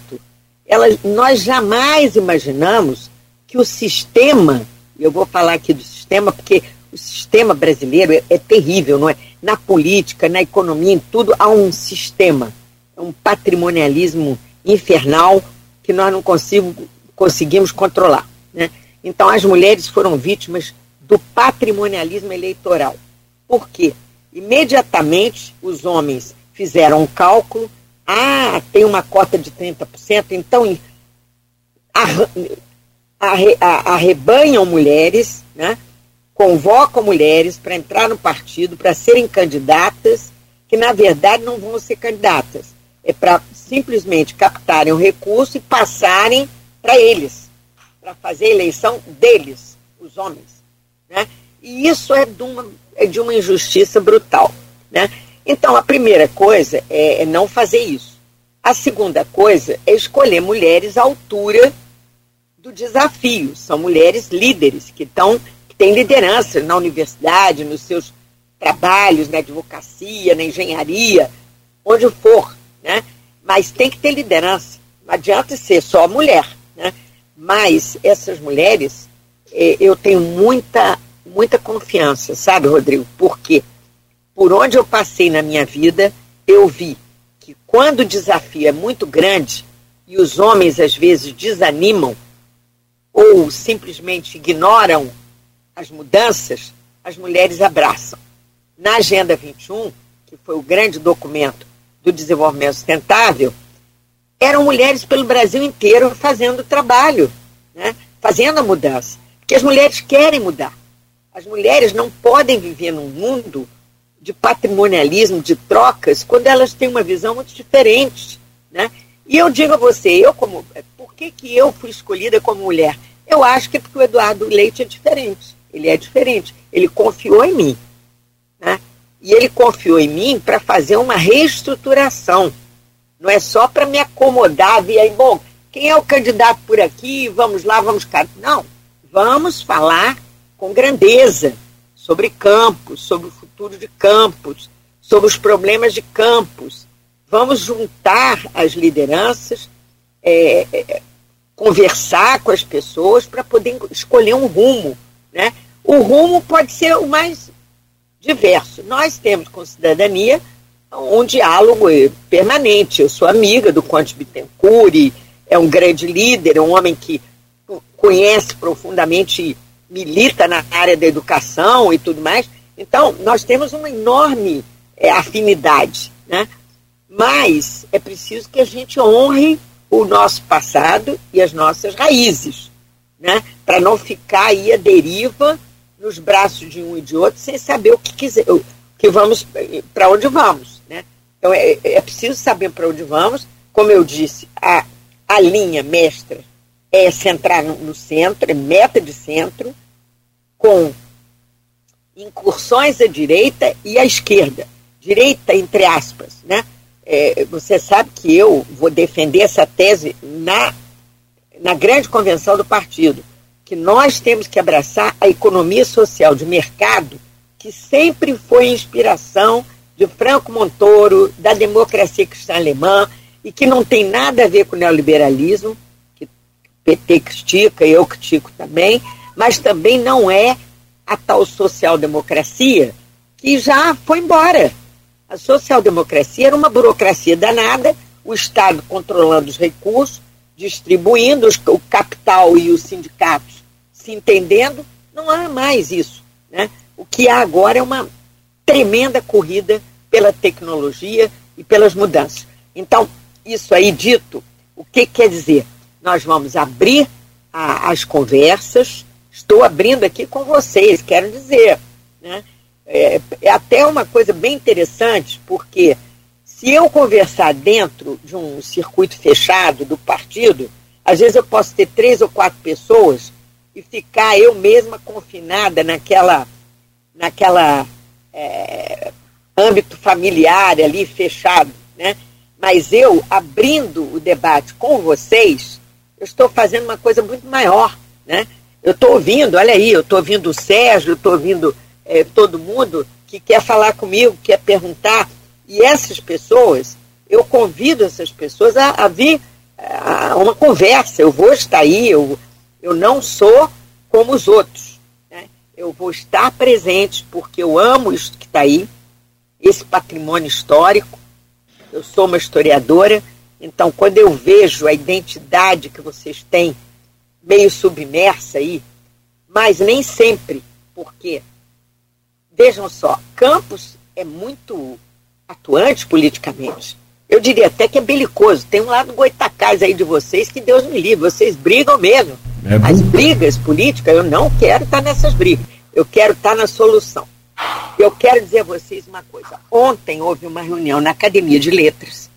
elas, nós jamais imaginamos que o sistema, eu vou falar aqui do sistema porque o sistema brasileiro é, é terrível, não é? Na política, na economia, em tudo há um sistema, é um patrimonialismo infernal que nós não consigo, conseguimos controlar. Né? Então, as mulheres foram vítimas do patrimonialismo eleitoral. Por quê? Imediatamente os homens fizeram um cálculo ah, tem uma cota de 30%, então arrebanham mulheres, né? convocam mulheres para entrar no partido, para serem candidatas, que na verdade não vão ser candidatas. É para simplesmente captarem o recurso e passarem para eles, para fazer a eleição deles, os homens. Né? E isso é de uma, é de uma injustiça brutal. Né? Então, a primeira coisa é, é não fazer isso. A segunda coisa é escolher mulheres à altura do desafio. São mulheres líderes que estão que têm liderança na universidade, nos seus trabalhos, na advocacia, na engenharia, onde for, né? Mas tem que ter liderança. Não adianta ser só mulher, né? Mas essas mulheres é, eu tenho muita, muita confiança, sabe, Rodrigo? Porque por onde eu passei na minha vida, eu vi que quando o desafio é muito grande e os homens às vezes desanimam ou simplesmente ignoram as mudanças, as mulheres abraçam. Na Agenda 21, que foi o grande documento do desenvolvimento sustentável, eram mulheres pelo Brasil inteiro fazendo o trabalho, né? fazendo a mudança. Porque as mulheres querem mudar. As mulheres não podem viver num mundo de patrimonialismo, de trocas, quando elas têm uma visão muito diferente. Né? E eu digo a você, eu como. Por que, que eu fui escolhida como mulher? Eu acho que é porque o Eduardo Leite é diferente. Ele é diferente. Ele confiou em mim. Né? E ele confiou em mim para fazer uma reestruturação. Não é só para me acomodar, e aí, bom, quem é o candidato por aqui? Vamos lá, vamos cá. Não, vamos falar com grandeza sobre campos, sobre o futuro de campos, sobre os problemas de campos. Vamos juntar as lideranças, é, conversar com as pessoas para poder escolher um rumo. Né? O rumo pode ser o mais diverso. Nós temos com cidadania um diálogo permanente. Eu sou amiga do Conte Bittencourt, é um grande líder, é um homem que conhece profundamente, milita na área da educação e tudo mais. Então, nós temos uma enorme é, afinidade, né? Mas é preciso que a gente honre o nosso passado e as nossas raízes, né? Para não ficar aí a deriva nos braços de um e de outro sem saber o que quiser, que vamos para onde vamos, né? Então é, é preciso saber para onde vamos. Como eu disse, a, a linha mestra é centrar no, no centro, é meta de centro, com incursões à direita e à esquerda. Direita, entre aspas, né? É, você sabe que eu vou defender essa tese na, na grande convenção do partido que nós temos que abraçar a economia social de mercado, que sempre foi inspiração de Franco Montoro, da democracia cristã alemã, e que não tem nada a ver com o neoliberalismo, que o PT critica, eu critico também, mas também não é a tal social-democracia que já foi embora. A social-democracia era uma burocracia danada, o Estado controlando os recursos, distribuindo os, o capital e os sindicatos se entendendo, não há mais isso. Né? O que há agora é uma tremenda corrida pela tecnologia e pelas mudanças. Então, isso aí dito, o que quer dizer? Nós vamos abrir a, as conversas, estou abrindo aqui com vocês, quero dizer. Né? É, é até uma coisa bem interessante, porque se eu conversar dentro de um circuito fechado do partido, às vezes eu posso ter três ou quatro pessoas e ficar eu mesma confinada naquela, naquela é, âmbito familiar ali fechado, né? Mas eu, abrindo o debate com vocês, eu estou fazendo uma coisa muito maior, né? Eu estou ouvindo, olha aí, eu estou ouvindo o Sérgio, estou ouvindo é, todo mundo que quer falar comigo, quer perguntar. E essas pessoas, eu convido essas pessoas a, a vir a uma conversa. Eu vou estar aí, eu eu não sou como os outros. Né? Eu vou estar presente porque eu amo isso que está aí, esse patrimônio histórico. Eu sou uma historiadora, então quando eu vejo a identidade que vocês têm meio submersa aí, mas nem sempre, porque vejam só, Campos é muito atuante politicamente. Eu diria até que é belicoso. Tem um lado goitacás aí de vocês que Deus me livre. Vocês brigam mesmo. É As brigas políticas, eu não quero estar nessas brigas. Eu quero estar na solução. Eu quero dizer a vocês uma coisa. Ontem houve uma reunião na Academia de Letras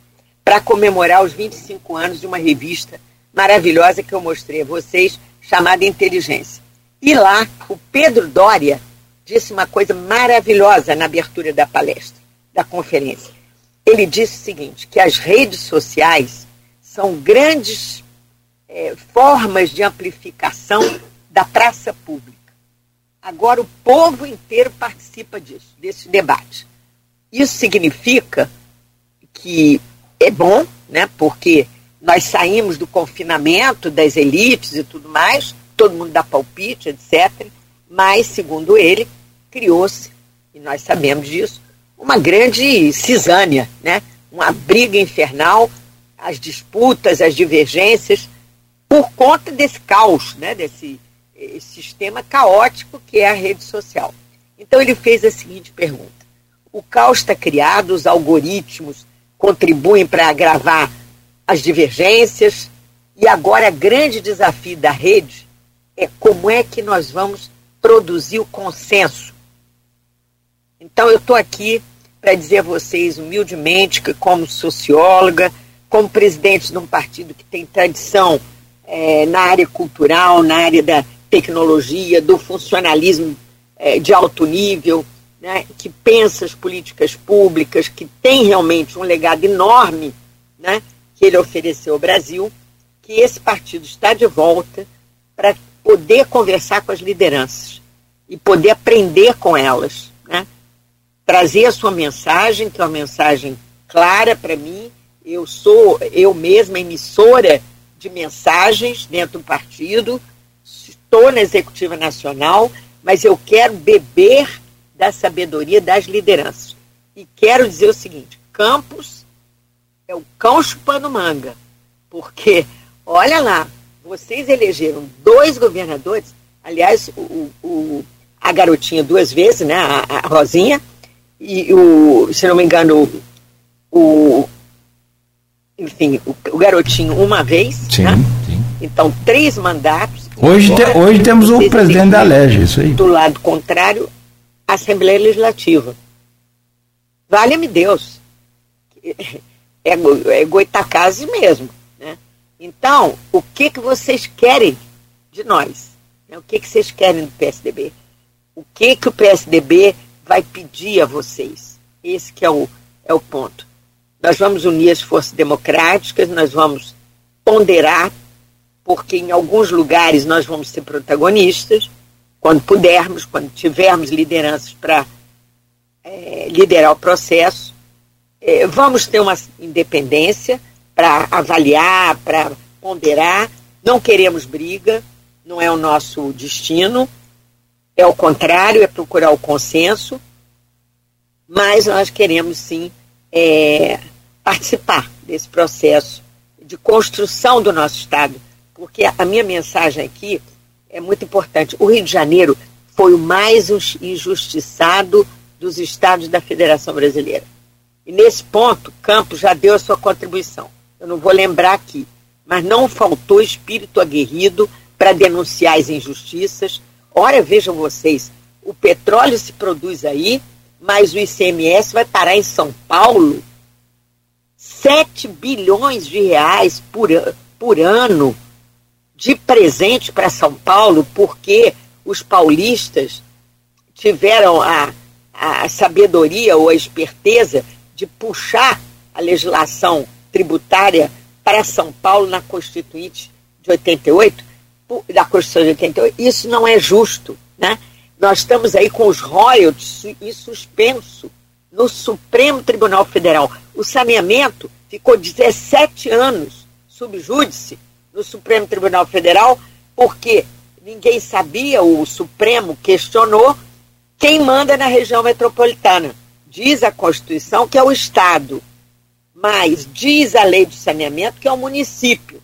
para comemorar os 25 anos de uma revista maravilhosa que eu mostrei a vocês, chamada Inteligência. E lá, o Pedro Dória disse uma coisa maravilhosa na abertura da palestra, da conferência ele disse o seguinte, que as redes sociais são grandes é, formas de amplificação da praça pública. Agora o povo inteiro participa disso, desse debate. Isso significa que é bom, né, porque nós saímos do confinamento das elites e tudo mais, todo mundo dá palpite, etc. Mas, segundo ele, criou-se, e nós sabemos disso, uma grande cisânia, né? uma briga infernal, as disputas, as divergências, por conta desse caos, né? desse sistema caótico que é a rede social. Então ele fez a seguinte pergunta: o caos está criado, os algoritmos contribuem para agravar as divergências, e agora o grande desafio da rede é como é que nós vamos produzir o consenso. Então eu estou aqui para dizer a vocês humildemente que como socióloga, como presidente de um partido que tem tradição é, na área cultural, na área da tecnologia, do funcionalismo é, de alto nível, né, que pensa as políticas públicas, que tem realmente um legado enorme né, que ele ofereceu ao Brasil, que esse partido está de volta para poder conversar com as lideranças e poder aprender com elas, né? trazer a sua mensagem, que é uma mensagem clara para mim. Eu sou eu mesma emissora de mensagens dentro do partido, estou na executiva nacional mas eu quero beber da sabedoria das lideranças. E quero dizer o seguinte: Campos é o cão chupando manga. Porque, olha lá, vocês elegeram dois governadores, aliás, o, o a garotinha duas vezes, né, a, a, Rosinha, e o, se não me engano, o, enfim, o, o garotinho uma vez, sim, né? sim. Então, três mandatos Hoje, te, hoje temos o presidente da LEGE, isso aí. Do lado contrário, a Assembleia Legislativa. Valha-me Deus. É, é Goitacazes mesmo. Então, o que, que vocês querem de nós? Né? O que, que vocês querem do PSDB? O que, que o PSDB vai pedir a vocês? Esse que é o, é o ponto. Nós vamos unir as forças democráticas, nós vamos ponderar porque em alguns lugares nós vamos ser protagonistas, quando pudermos, quando tivermos lideranças para é, liderar o processo. É, vamos ter uma independência para avaliar, para ponderar. Não queremos briga, não é o nosso destino. É o contrário, é procurar o consenso. Mas nós queremos sim é, participar desse processo de construção do nosso Estado porque a minha mensagem aqui é muito importante. O Rio de Janeiro foi o mais injustiçado dos estados da Federação Brasileira. E nesse ponto, Campos já deu a sua contribuição. Eu não vou lembrar aqui, mas não faltou espírito aguerrido para denunciar as injustiças. Ora, vejam vocês, o petróleo se produz aí, mas o ICMS vai parar em São Paulo 7 bilhões de reais por, por ano de presente para São Paulo, porque os paulistas tiveram a, a sabedoria ou a esperteza de puxar a legislação tributária para São Paulo na Constituinte de 88, da Constituição de 88. Isso não é justo, né? Nós estamos aí com os royalties em suspenso no Supremo Tribunal Federal. O saneamento ficou 17 anos sob júdice no Supremo Tribunal Federal, porque ninguém sabia, o Supremo questionou quem manda na região metropolitana. Diz a Constituição que é o Estado, mas diz a lei de saneamento que é o município.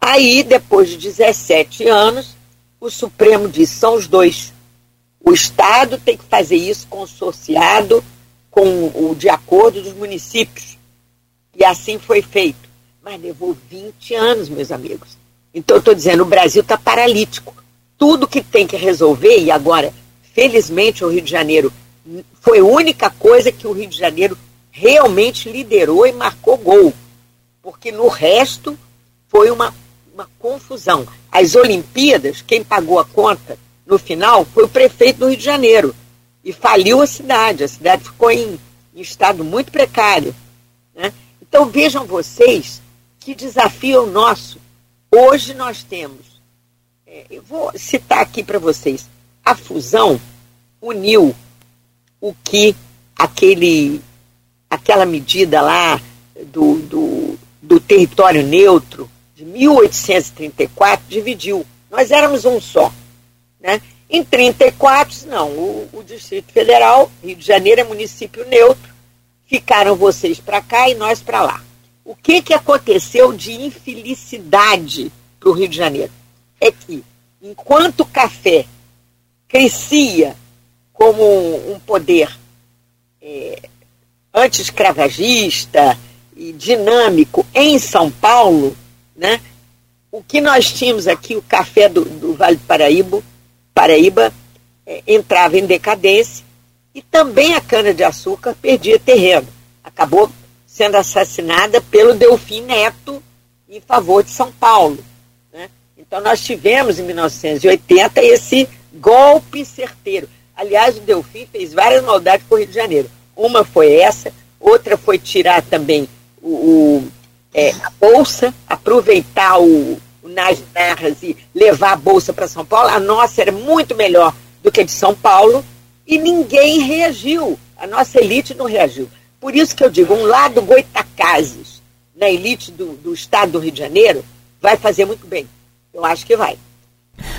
Aí, depois de 17 anos, o Supremo diz: são os dois. O Estado tem que fazer isso consorciado com o de acordo dos municípios. E assim foi feito. Mas levou 20 anos, meus amigos. Então, eu estou dizendo, o Brasil está paralítico. Tudo que tem que resolver, e agora, felizmente, o Rio de Janeiro foi a única coisa que o Rio de Janeiro realmente liderou e marcou gol. Porque no resto foi uma, uma confusão. As Olimpíadas, quem pagou a conta no final foi o prefeito do Rio de Janeiro. E faliu a cidade. A cidade ficou em, em estado muito precário. Né? Então vejam vocês que desafio nosso. Hoje nós temos, é, eu vou citar aqui para vocês, a fusão uniu o que aquele, aquela medida lá do, do, do território neutro de 1834 dividiu. Nós éramos um só. Né? Em 34, não, o, o Distrito Federal, Rio de Janeiro é município neutro, ficaram vocês para cá e nós para lá. O que, que aconteceu de infelicidade para o Rio de Janeiro? É que, enquanto o café crescia como um, poder é, anti-escravagista e dinâmico em São Paulo, né, o que nós tínhamos aqui, o café do, do Vale do Paraíba, Paraíba é, entrava em decadência e também a cana-de-açúcar perdia terreno. Acabou sendo assassinada pelo Delfim Neto em favor de São Paulo. Né? Então nós tivemos em 1980 esse golpe certeiro. Aliás, o Delfim fez várias maldades com o Rio de Janeiro. Uma foi essa, outra foi tirar também o, o é, a bolsa, aproveitar o, o Nas Terras e levar a bolsa para São Paulo. A nossa era muito melhor do que a de São Paulo e ninguém reagiu. A nossa elite não reagiu. Por isso que eu digo, um lado Goitacazes na elite do, do estado do Rio de Janeiro vai fazer muito bem. Eu acho que vai.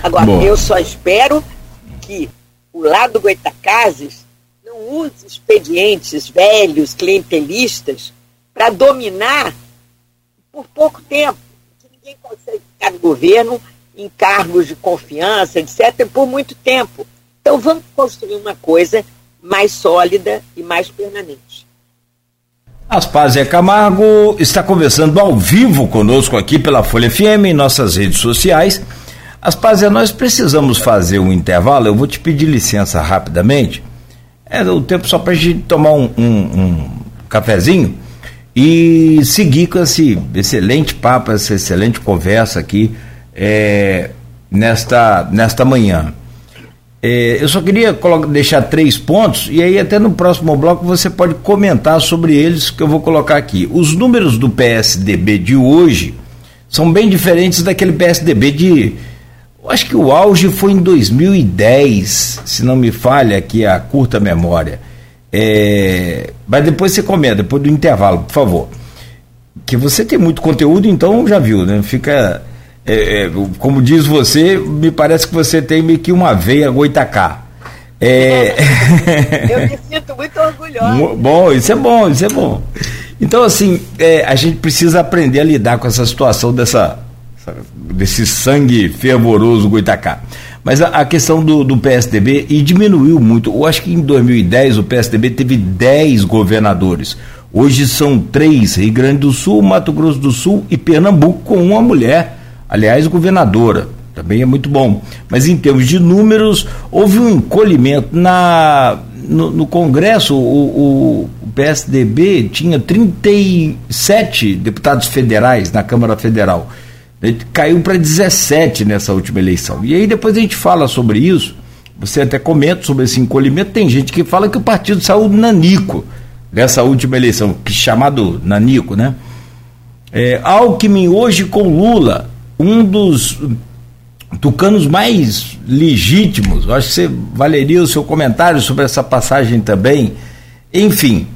Agora, Bom. eu só espero que o lado Goitacazes use expedientes velhos, clientelistas, para dominar por pouco tempo. Ninguém consegue ficar no governo em cargos de confiança, etc., por muito tempo. Então vamos construir uma coisa mais sólida e mais permanente. Aspásia Camargo está conversando ao vivo conosco aqui pela Folha FM em nossas redes sociais. Aspásia, nós precisamos fazer um intervalo. Eu vou te pedir licença rapidamente. É o tempo só para a gente tomar um, um, um cafezinho e seguir com esse excelente papo, essa excelente conversa aqui é, nesta, nesta manhã. É, eu só queria deixar três pontos e aí até no próximo bloco você pode comentar sobre eles que eu vou colocar aqui. Os números do PSDB de hoje são bem diferentes daquele PSDB de. Eu acho que o auge foi em 2010, se não me falha aqui a curta memória. É, mas depois você comenta, depois do intervalo, por favor. Que você tem muito conteúdo, então já viu, né? Fica. É, é, como diz você, me parece que você tem meio que uma veia goitacá. É... Eu me sinto muito orgulhosa. Bom, isso é bom, isso é bom. Então, assim, é, a gente precisa aprender a lidar com essa situação dessa, desse sangue fervoroso goitacá. Mas a, a questão do, do, PSDB, e diminuiu muito. Eu acho que em 2010 o PSDB teve 10 governadores. Hoje são três: Rio Grande do Sul, Mato Grosso do Sul e Pernambuco, com uma mulher, aliás, governadora. Também é muito bom. Mas em termos de números, houve um encolhimento. Na, no, no Congresso, o, o, o PSDB tinha 37 deputados federais na Câmara Federal caiu para 17 nessa última eleição. E aí depois a gente fala sobre isso. Você até comenta sobre esse encolhimento. Tem gente que fala que o partido saiu nanico dessa última eleição, que chamado nanico, né? É, Alckmin hoje com Lula, um dos tucanos mais legítimos. Acho que você valeria o seu comentário sobre essa passagem também. Enfim,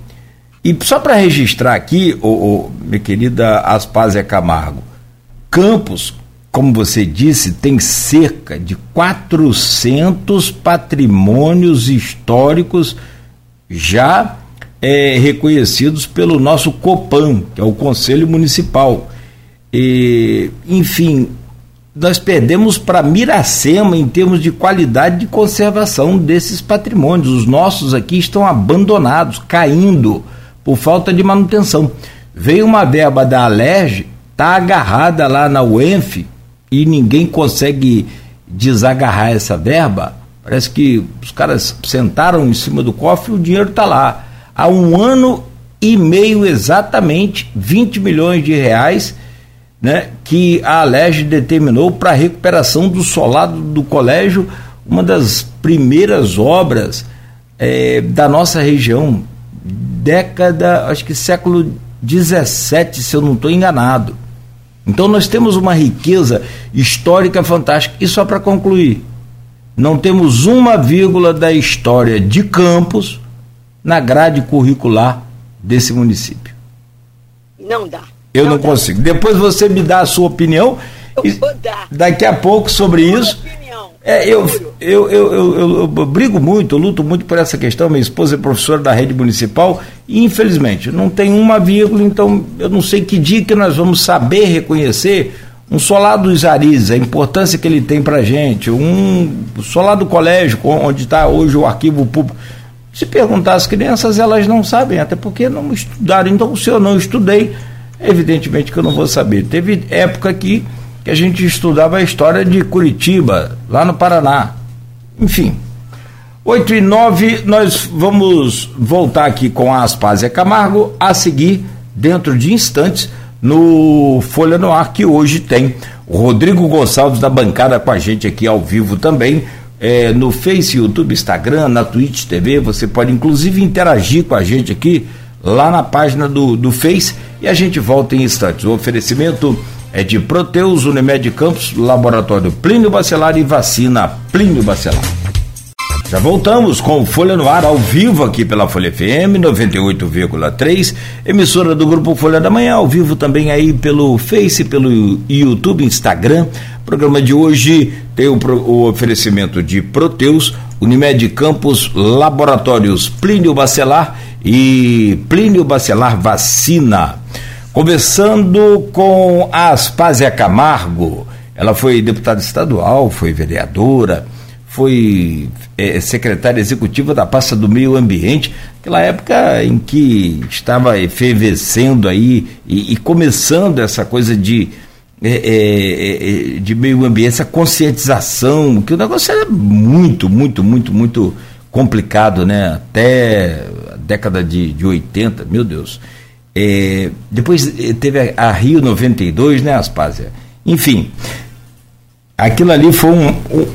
e só para registrar aqui, ô, minha querida Aspásia Camargo, Campos, como você disse, tem cerca de 400 patrimônios históricos já é, reconhecidos pelo nosso COPAN, que é o Conselho Municipal. E, enfim, nós perdemos para Miracema em termos de qualidade de conservação desses patrimônios. Os nossos aqui estão abandonados, caindo por falta de manutenção. Veio uma verba da Alerj está agarrada lá na UENF e ninguém consegue desagarrar essa verba. Parece que os caras sentaram em cima do cofre e o dinheiro está lá. Há um ano e meio exatamente, 20 milhões de reais, né, que a Alerj determinou para a recuperação do solado do colégio, uma das primeiras obras é, da nossa região, década, acho que século 17, se eu não estou enganado. Então nós temos uma riqueza histórica fantástica. E só para concluir, não temos uma vírgula da história de Campos na grade curricular desse município. Não dá. Eu não, não dá. consigo. Depois você me dá a sua opinião Daqui a pouco sobre isso. É, eu, eu, eu, eu, brigo muito, eu luto muito por essa questão. Minha esposa é professora da rede municipal e, infelizmente, não tem uma vírgula, então eu não sei que dia que nós vamos saber reconhecer um solar dos Arizes, a importância que ele tem para gente, um solar do colégio, onde está hoje o arquivo público. Se perguntar às crianças, elas não sabem, até porque não estudaram. Então, se eu não estudei, evidentemente que eu não vou saber. Teve época aqui que a gente estudava a história de Curitiba, lá no Paraná. Enfim. 8 e 9, nós vamos voltar aqui com a Aspásia Camargo, a seguir, dentro de instantes, no Folha no Ar, que hoje tem Rodrigo Gonçalves da bancada com a gente aqui ao vivo também. É, no Face, YouTube, Instagram, na Twitch TV, você pode inclusive interagir com a gente aqui lá na página do, do Face e a gente volta em instantes. O oferecimento é de Proteus, Unimed Campos, Laboratório Plínio Bacelar e Vacina Plínio Bacelar. Já voltamos com Folha no Ar ao vivo aqui pela Folha FM 98,3, emissora do Grupo Folha da Manhã, ao vivo também aí pelo Face, pelo YouTube, Instagram. O programa de hoje tem o, o oferecimento de Proteus, Unimed Campos, Laboratórios Plínio Bacelar e Plínio Bacelar Vacina. Conversando com a Aspásia Camargo, ela foi deputada estadual, foi vereadora, foi é, secretária executiva da pasta do meio ambiente, aquela época em que estava efervescendo aí e, e começando essa coisa de, é, é de meio ambiente, essa conscientização, que o negócio era muito, muito, muito, muito complicado, né? Até a década de, de 80, meu Deus. É, depois eh, teve a, a, Rio 92, né, Aspásia? Enfim, aquilo ali foi um, um.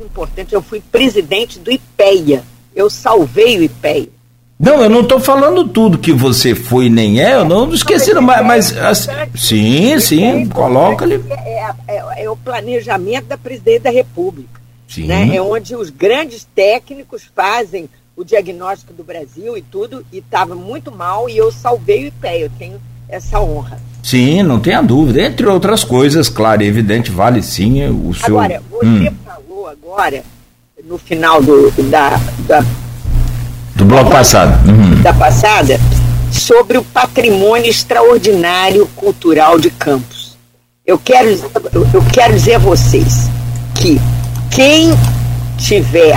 Importante, eu fui presidente do IPEA. Eu salvei o IPEA. Não, eu não estou falando tudo que você foi nem é, eu não esqueci, mas, mas assim, sim, sim, coloca ali. É, é, é, o planejamento da presidência da República. Sim. Né? É onde os grandes técnicos fazem o diagnóstico do Brasil e tudo, e estava muito mal, e eu salvei o IPE, eu tenho essa honra. Sim, não tenha dúvida. Entre outras coisas, claro e evidente, vale sim o seu. Agora, você hum. falou agora, no final do, da, da do bloco da, passado. Uhum. Da passada, sobre o patrimônio extraordinário cultural de Campos. Eu quero, eu quero dizer a vocês que quem tiver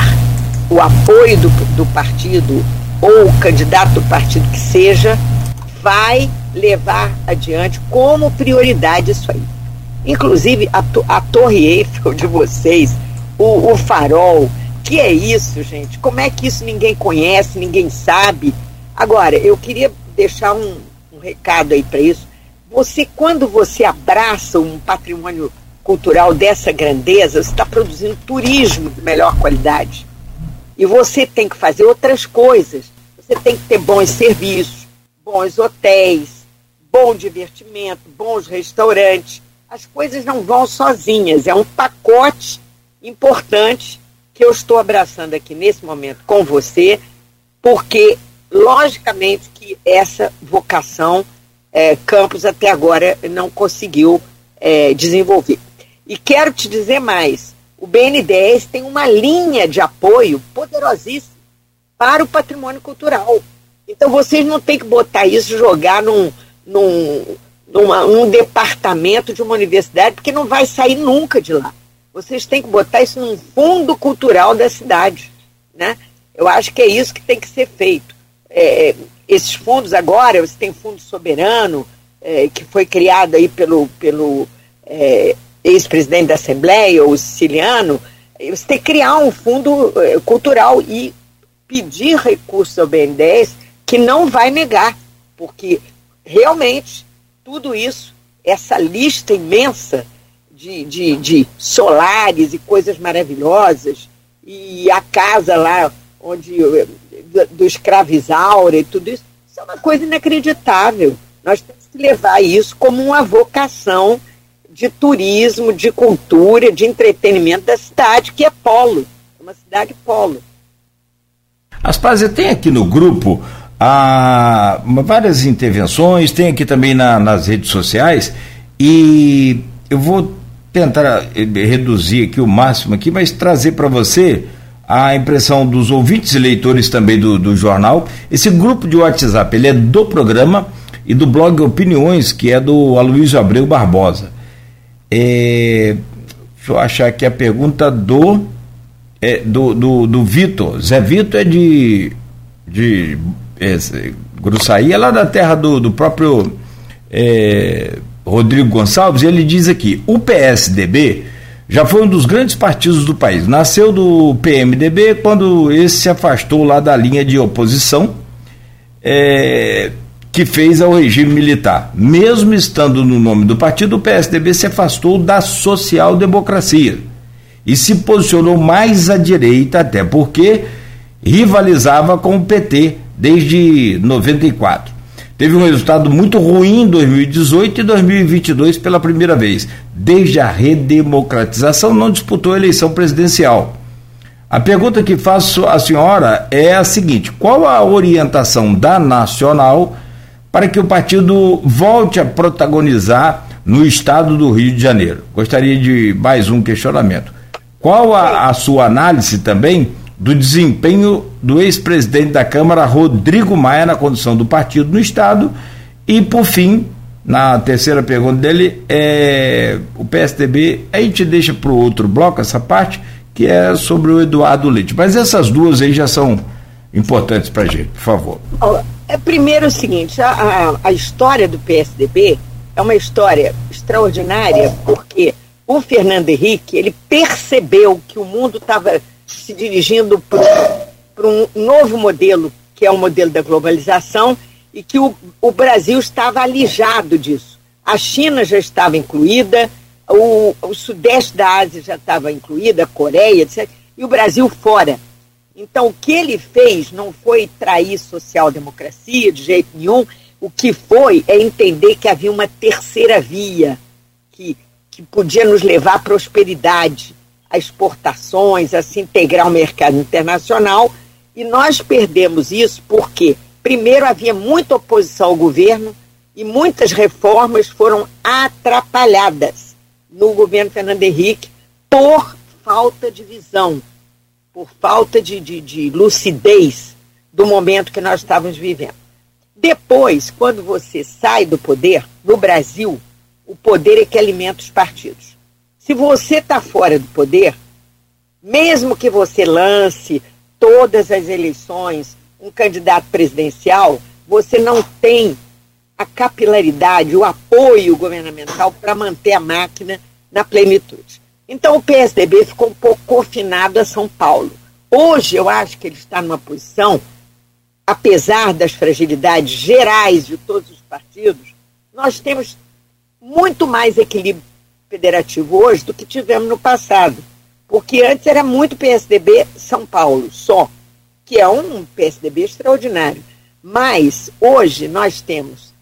o apoio do, do partido ou o candidato do partido que seja, vai levar adiante como prioridade isso aí. Inclusive a, a Torre Eiffel de vocês, o, o farol, que é isso, gente? Como é que isso ninguém conhece, ninguém sabe? Agora, eu queria deixar um, um recado aí para isso. Você, quando você abraça um patrimônio cultural dessa grandeza, você está produzindo turismo de melhor qualidade. E você tem que fazer outras coisas. Você tem que ter bons serviços, bons hotéis, bom divertimento, bons restaurantes. As coisas não vão sozinhas, é um pacote importante que eu estou abraçando aqui nesse momento com você, porque logicamente que essa vocação é, Campos até agora não conseguiu é, desenvolver. E quero te dizer mais: o BNDES tem uma linha de apoio poderosíssima para o patrimônio cultural. Então vocês não têm que botar isso, jogar num, num, numa, num departamento de uma universidade, porque não vai sair nunca de lá. Vocês têm que botar isso num fundo cultural da cidade. Né? Eu acho que é isso que tem que ser feito. É, esses fundos agora, você tem fundo soberano, é, que foi criado aí pelo, pelo é, ex-presidente da Assembleia, o siciliano, você tem que criar um fundo eh, cultural e pedir recursos ao BNDES que não vai negar, porque realmente tudo isso, essa lista imensa de, de, de solares e coisas maravilhosas, e a casa lá onde eh, do, do escravizaura e tudo isso, isso é uma coisa inacreditável. Nós temos que levar isso como uma vocação de turismo, de cultura, de entretenimento da cidade, que é polo, é uma cidade polo. Aspásia, tem aqui no grupo ah, várias intervenções, tem aqui também na, nas redes sociais, E eu vou tentar eh, reduzir aqui o máximo aqui, mas trazer para você a impressão dos ouvintes e leitores também do, do jornal. Esse grupo de WhatsApp, ele é do programa e do blog Opiniões, que é do Aloysio Abreu Barbosa. É, deixa eu achar aqui a pergunta do é, do, do, do Vitor. Zé Vitor é de, de é, Gruçaí, é lá da terra do, do próprio é, Rodrigo Gonçalves, ele diz aqui: o PSDB já foi um dos grandes partidos do país. Nasceu do PMDB quando esse se afastou lá da linha de oposição é, que fez ao regime militar. Mesmo estando no nome do partido, o PSDB se afastou da social-democracia e se posicionou mais à direita, até porque rivalizava com o PT desde 94. Teve um resultado muito ruim em 2018 e 2022 pela primeira vez. Desde a redemocratização, não disputou a eleição presidencial. A pergunta que faço à senhora é a seguinte: qual a orientação da Nacional para que o partido volte a protagonizar no estado do Rio de Janeiro? Gostaria de mais um questionamento. Qual a, a sua análise também do desempenho do ex-presidente da Câmara, Rodrigo Maia, na condução do partido no Estado. E, por fim, na terceira pergunta dele, é, o PSDB, a gente deixa para o outro bloco essa parte, que é sobre o Eduardo Leite. Mas essas duas aí já são importantes para a gente, por favor. É, primeiro o seguinte, a, a, a história do PSDB é uma história extraordinária, porque o Fernando Henrique, ele percebeu que o mundo estava se dirigindo para um novo modelo, que é o modelo da globalização, e que o, o Brasil estava alijado disso. A China já estava incluída, o, o Sudeste da Ásia já estava incluída, a Coreia, etc., e o Brasil fora. Então, o que ele fez não foi trair social-democracia de jeito nenhum, o que foi é entender que havia uma terceira via que, que podia nos levar à prosperidade, a exportações, a se integrar ao mercado internacional, e nós perdemos isso porque, primeiro, havia muita oposição ao governo e muitas reformas foram atrapalhadas no governo Fernando Henrique por falta de visão, por falta de, de, de lucidez do momento que nós estávamos vivendo. Depois, quando você sai do poder, no Brasil, o poder é que alimenta os partidos. Se você está fora do poder, mesmo que você lance todas as eleições um candidato presidencial, você não tem a capilaridade, o apoio governamental para manter a máquina na plenitude. Então o PSDB ficou um pouco confinado a São Paulo. Hoje eu acho que ele está numa posição, apesar das fragilidades gerais de todos os partidos, nós temos muito mais equilíbrio federativo hoje do que tivemos no passado. Porque antes era muito PSDB São Paulo só, que é um PSDB extraordinário. Mas hoje nós temos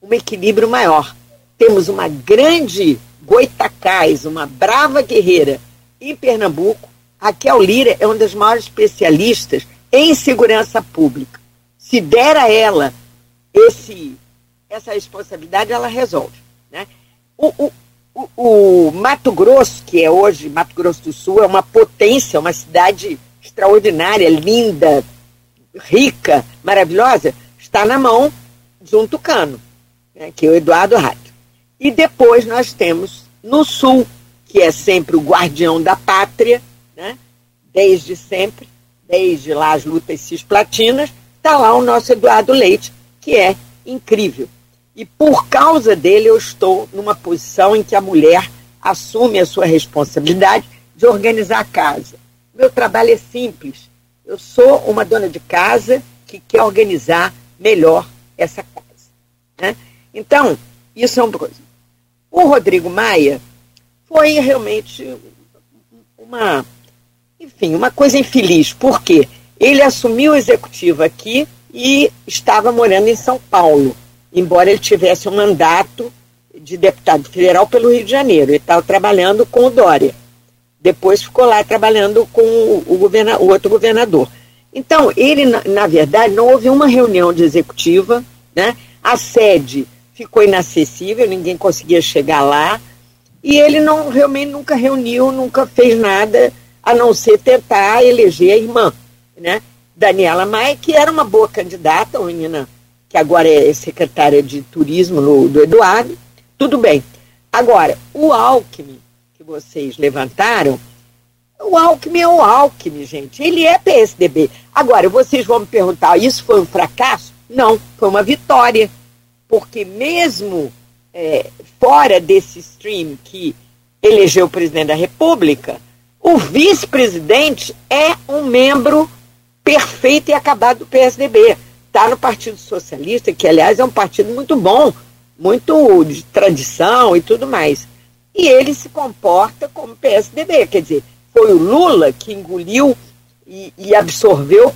um equilíbrio maior. Temos uma grande Goitacás, uma brava guerreira em Pernambuco. Raquel Lira é uma das maiores especialistas em segurança pública. Se der a ela esse, essa responsabilidade, ela resolve. Né? O, o, o, o, Mato Grosso, que é hoje Mato Grosso do Sul, é uma potência, uma cidade extraordinária, linda, rica, maravilhosa, está na mão de um tucano, né, que é o Eduardo Rádio. E depois nós temos no Sul, que é sempre o guardião da pátria, né, desde sempre, desde lá as lutas cisplatinas, está lá o nosso Eduardo Leite, que é incrível. E por causa dele, eu estou numa posição em que a mulher assume a sua responsabilidade de organizar a casa. Meu trabalho é simples. Eu sou uma dona de casa que quer organizar melhor essa casa. Né? Então, isso é uma coisa. O Rodrigo Maia foi realmente uma, enfim, uma coisa infeliz. Por quê? Ele assumiu o executivo aqui e estava morando em São Paulo embora ele tivesse um mandato de deputado federal pelo Rio de Janeiro. Ele estava trabalhando com o Dória. Depois ficou lá trabalhando com o, governa, o outro governador. Então, ele, na, na, verdade, não houve uma reunião de executiva, né? A sede ficou inacessível, ninguém conseguia chegar lá, e ele não realmente nunca reuniu, nunca fez nada a não ser tentar eleger a irmã, né? Daniela Maia, que era uma boa candidata, uma menina que agora é secretária de turismo no, do Eduardo, tudo bem. Agora, o Alckmin, que vocês levantaram, o Alckmin é o Alckmin, gente. Ele é PSDB. Agora, vocês vão me perguntar, isso foi um fracasso? Não, foi uma vitória. Porque mesmo é, fora desse stream que elegeu o presidente da República, o vice-presidente é um membro perfeito e acabado do PSDB. Está no Partido Socialista, que, aliás, é um partido muito bom, muito de tradição e tudo mais. E ele se comporta como PSDB, quer dizer, foi o Lula que engoliu e, e absorveu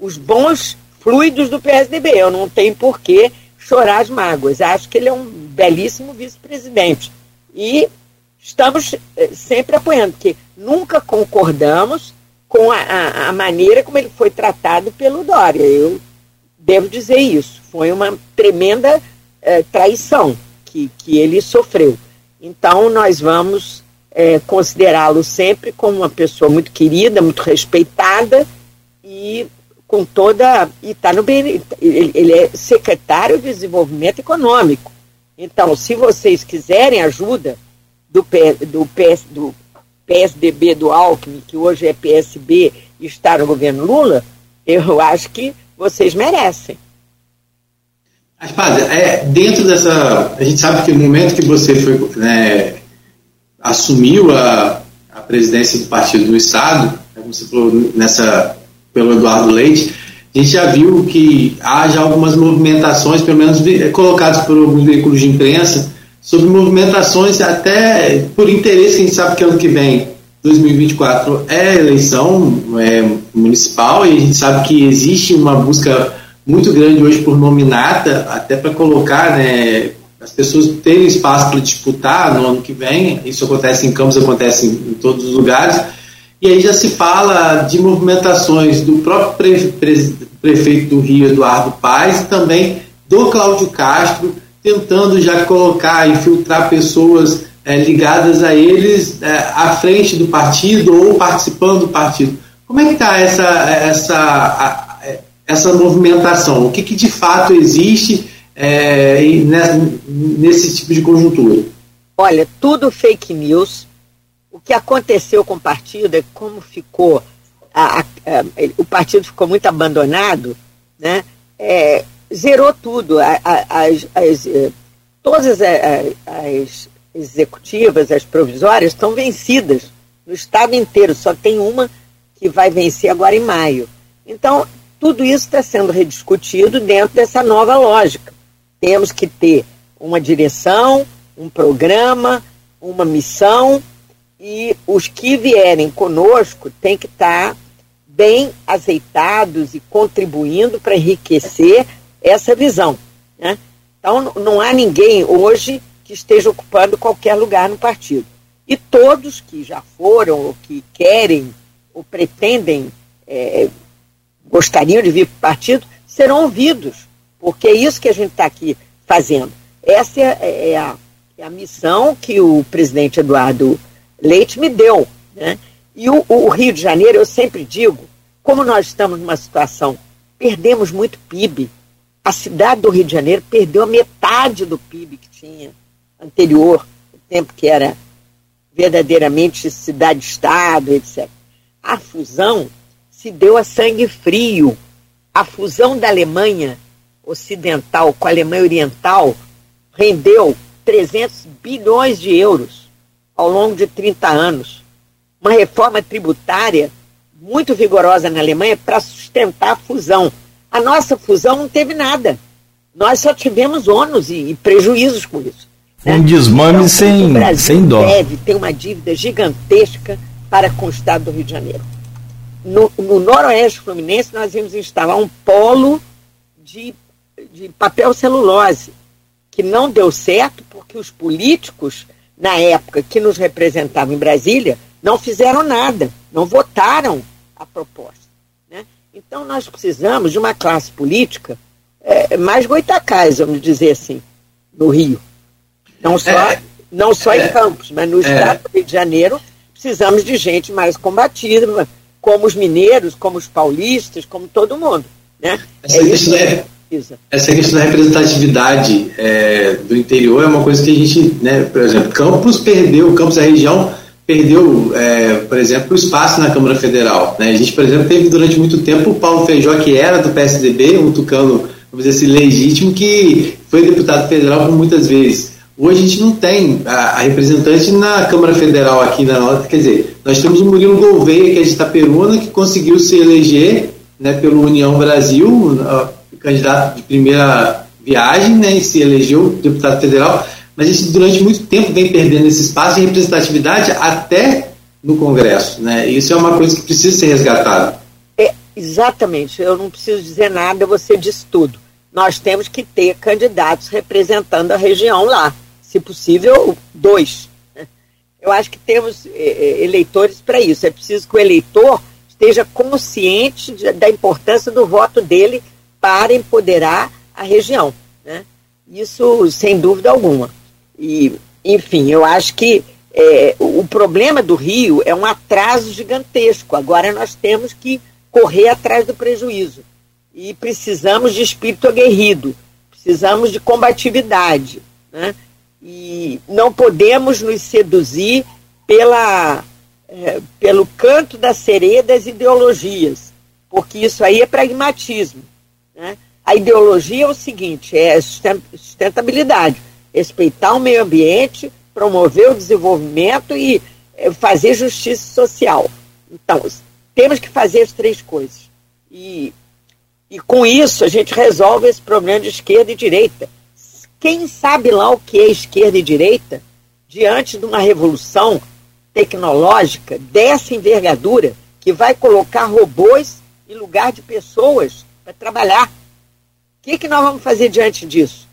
os bons fluidos do PSDB. Eu não tenho por que chorar as mágoas. Acho que ele é um belíssimo vice-presidente. E estamos eh, sempre apoiando, porque nunca concordamos com a, a, a, maneira como ele foi tratado pelo Dória. Eu devo dizer isso. Foi uma tremenda eh, traição que, que ele sofreu. Então, nós vamos eh, considerá-lo sempre como uma pessoa muito querida, muito respeitada e com toda. E está no bem. Ele, é secretário de Desenvolvimento Econômico. Então, se vocês quiserem ajuda do, do, PS, do PSDB do Alckmin, que hoje é PSB e está no governo Lula, eu acho que vocês merecem. Aspásia, é, dentro dessa. A gente sabe que no momento que você foi, né, assumiu a, a presidência do Partido do Estado, né, como você falou nessa, pelo Eduardo Leite, a gente já viu que há já algumas movimentações, pelo menos colocadas por alguns veículos de imprensa, sobre movimentações até por interesse, a gente sabe que ano que vem, 2024, é eleição é, municipal e a gente sabe que existe uma busca muito grande hoje por nominata, até para colocar né, as pessoas terem espaço para disputar no ano que vem. Isso acontece em Campos, acontece em, em todos os lugares. E aí já se fala de movimentações do próprio pre, pre, prefeito do Rio, Eduardo Paes, e também do Cláudio Castro, tentando já colocar, infiltrar pessoas é, ligadas a eles é, à frente do partido ou participando do partido. Como é que está essa, essa, essa movimentação? O que, que de fato existe é, nesse tipo de conjuntura? Olha, tudo fake news. O que aconteceu com o partido é como ficou, a, a, a, o partido ficou muito abandonado, né? É, zerou tudo. As, as, eh, todas as executivas, as provisórias, estão vencidas no estado inteiro. Só tem uma que vai vencer agora em maio. Então, tudo isso está sendo rediscutido dentro dessa nova lógica. Temos que ter uma direção, um programa, uma missão, e os que vierem conosco têm que estar bem azeitados e contribuindo para enriquecer essa visão. Né? Então, não há ninguém hoje que esteja ocupando qualquer lugar no partido. E todos que já foram, ou que querem, ou pretendem, é, gostariam de vir para o partido, serão ouvidos, porque é isso que a gente está aqui fazendo. Essa é, é, a, é, a, missão que o presidente Eduardo Leite me deu. Né? E o, o Rio de Janeiro, eu sempre digo, como nós estamos numa situação, perdemos muito PIB, a cidade do Rio de Janeiro perdeu a metade do PIB que tinha anterior, o tempo que era verdadeiramente cidade-estado, etc. A fusão se deu a sangue frio. A fusão da Alemanha Ocidental com a Alemanha Oriental rendeu 300 bilhões de euros ao longo de 30 anos. Uma reforma tributária muito vigorosa na Alemanha para sustentar a fusão. A nossa fusão não teve nada. Nós só tivemos ônus e, e prejuízos com isso. Né? Um desmame então, sem, o Brasil sem dó. deve ter uma dívida gigantesca para com o Estado do Rio de Janeiro. No, no Noroeste Fluminense, nós vimos instalar um polo de, de papel celulose, que não deu certo porque os políticos, na época que nos representavam em Brasília, não fizeram nada, não votaram a proposta. Então, nós precisamos de uma classe política é, mais goitacás, vamos dizer assim, no Rio. Não só, é, não só é, em Campos, mas no é. estado do Rio de Janeiro precisamos de gente mais combativa, como os mineiros, como os paulistas, como todo mundo. Né? Essa, é é, essa questão da representatividade é, do interior é uma coisa que a gente, né, por exemplo, Campos perdeu, Campos da região perdeu, é, por exemplo, o espaço na Câmara Federal. Né? A gente, por exemplo, teve durante muito tempo o Paulo Feijó, que era do PSDB, um tucano, vamos dizer assim, legítimo, que foi deputado federal por muitas vezes. Hoje a gente não tem a, a representante na Câmara Federal aqui na nossa, quer dizer, nós temos o Murilo Gouveia, que é de Itaperuna, que conseguiu se eleger né, pelo União Brasil, candidato de primeira viagem, né, e se elegeu deputado federal, mas gente durante muito tempo vem perdendo esse espaço de representatividade até no Congresso. Né? Isso é uma coisa que precisa ser resgatada. É, exatamente, eu não preciso dizer nada, você diz tudo. Nós temos que ter candidatos representando a região lá, se possível, dois. Né? Eu acho que temos é, é, eleitores para isso. É preciso que o eleitor esteja consciente da importância do voto dele para empoderar a região. Né? Isso sem dúvida alguma. E, enfim, eu acho que é, o problema do Rio é um atraso gigantesco. Agora nós temos que correr atrás do prejuízo. E precisamos de espírito aguerrido, precisamos de combatividade. Né? E não podemos nos seduzir pela, é, pelo canto da sereia das ideologias, porque isso aí é pragmatismo. Né? A ideologia é o seguinte: é sustentabilidade respeitar o meio ambiente, promover o desenvolvimento e eh, fazer justiça social. Então, temos que fazer as três coisas. E, e com isso a gente resolve esse problema de esquerda e direita. Quem sabe lá o que é esquerda e direita diante de uma revolução tecnológica dessa envergadura que vai colocar robôs em lugar de pessoas para trabalhar? O que, que nós vamos fazer diante disso?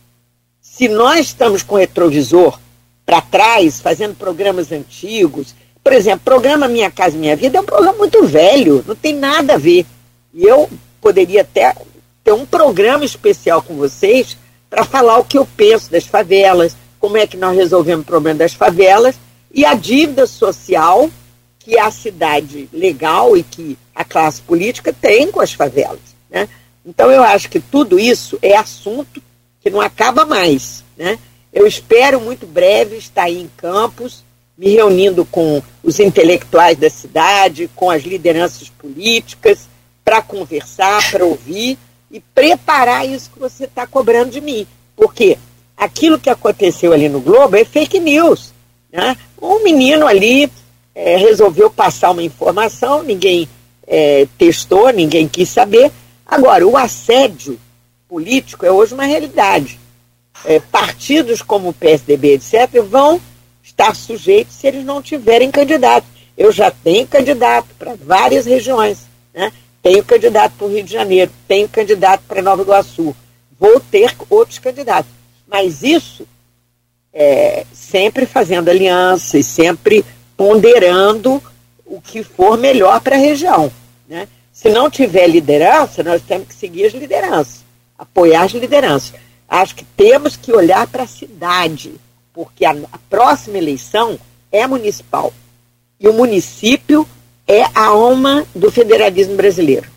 Se nós estamos com o retrovisor para trás, fazendo programas antigos, por exemplo, programa Minha Casa Minha Vida é um programa muito velho, não tem nada a ver. E eu poderia até ter um programa especial com vocês para falar o que eu penso das favelas, como é que nós resolvemos o problema das favelas e a dívida social que a cidade legal e que a classe política tem com as favelas. Né? Então eu acho que tudo isso é assunto que não acaba mais. Né? Eu espero muito breve estar aí em Campos, me reunindo com os intelectuais da cidade, com as lideranças políticas, para conversar, para ouvir e preparar isso que você está cobrando de mim. Porque aquilo que aconteceu ali no Globo é fake news. Né? Um menino ali é, resolveu passar uma informação, ninguém é, testou, ninguém quis saber. Agora, o assédio político é hoje uma realidade. É, partidos como o PSDB, etc., vão estar sujeitos se eles não tiverem candidato. Eu já tenho candidato para várias regiões. Né? Tenho candidato para o Rio de Janeiro, tenho candidato para Nova Iguaçu. Vou ter outros candidatos. Mas isso é, sempre fazendo alianças, sempre ponderando o que for melhor para a região. Né? Se não tiver liderança, nós temos que seguir as lideranças apoiar as lideranças. Acho que temos que olhar para a cidade, porque a, a próxima eleição é municipal. E o município é a alma do federalismo brasileiro.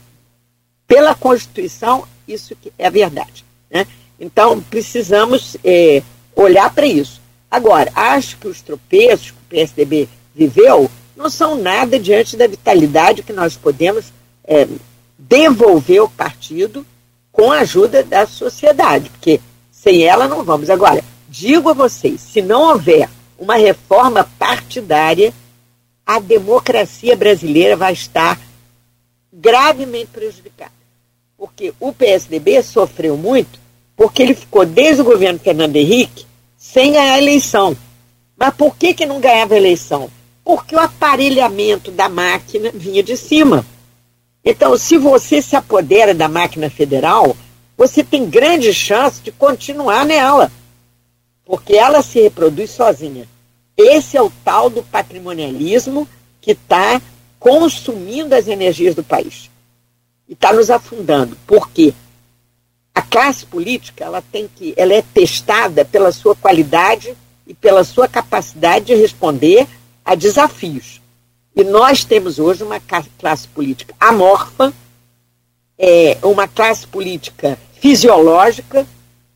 Pela Constituição, isso é a verdade. Né? Então, precisamos é, olhar para isso. Agora, acho que os tropeços que o PSDB viveu não são nada diante da vitalidade que nós podemos é, devolver ao partido com a ajuda da sociedade, porque sem ela não vamos. Agora, digo a vocês, se não houver uma reforma partidária, a democracia brasileira vai estar gravemente prejudicada. Porque o PSDB sofreu muito porque ele ficou desde o governo Fernando Henrique sem ganhar a eleição. Mas por que, que não ganhava a eleição? Porque o aparelhamento da máquina vinha de cima. Então, se você se apodera da máquina federal, você tem grande chance de continuar nela, porque ela se reproduz sozinha. Esse é o tal do patrimonialismo que está consumindo as energias do país e está nos afundando. Por quê? A classe política ela tem que, ela é testada pela sua qualidade e pela sua capacidade de responder a desafios. E nós temos hoje uma classe política amorfa, é, uma classe política fisiológica,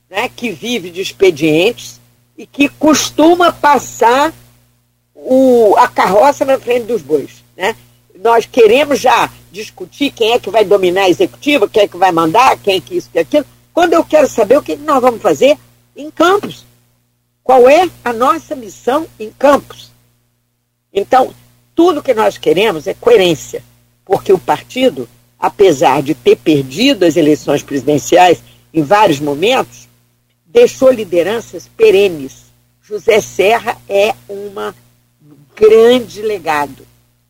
né, que vive de expedientes e que costuma passar o, a carroça na frente dos bois. Né? Nós queremos já discutir quem é que vai dominar a executiva, quem é que vai mandar, quem é que isso, que aquilo. Quando eu quero saber o que nós vamos fazer em campos. Qual é a nossa missão em campos? Então, tudo que nós queremos é coerência, porque o partido, apesar de ter perdido as eleições presidenciais em vários momentos, deixou lideranças perenes. José Serra é um grande legado.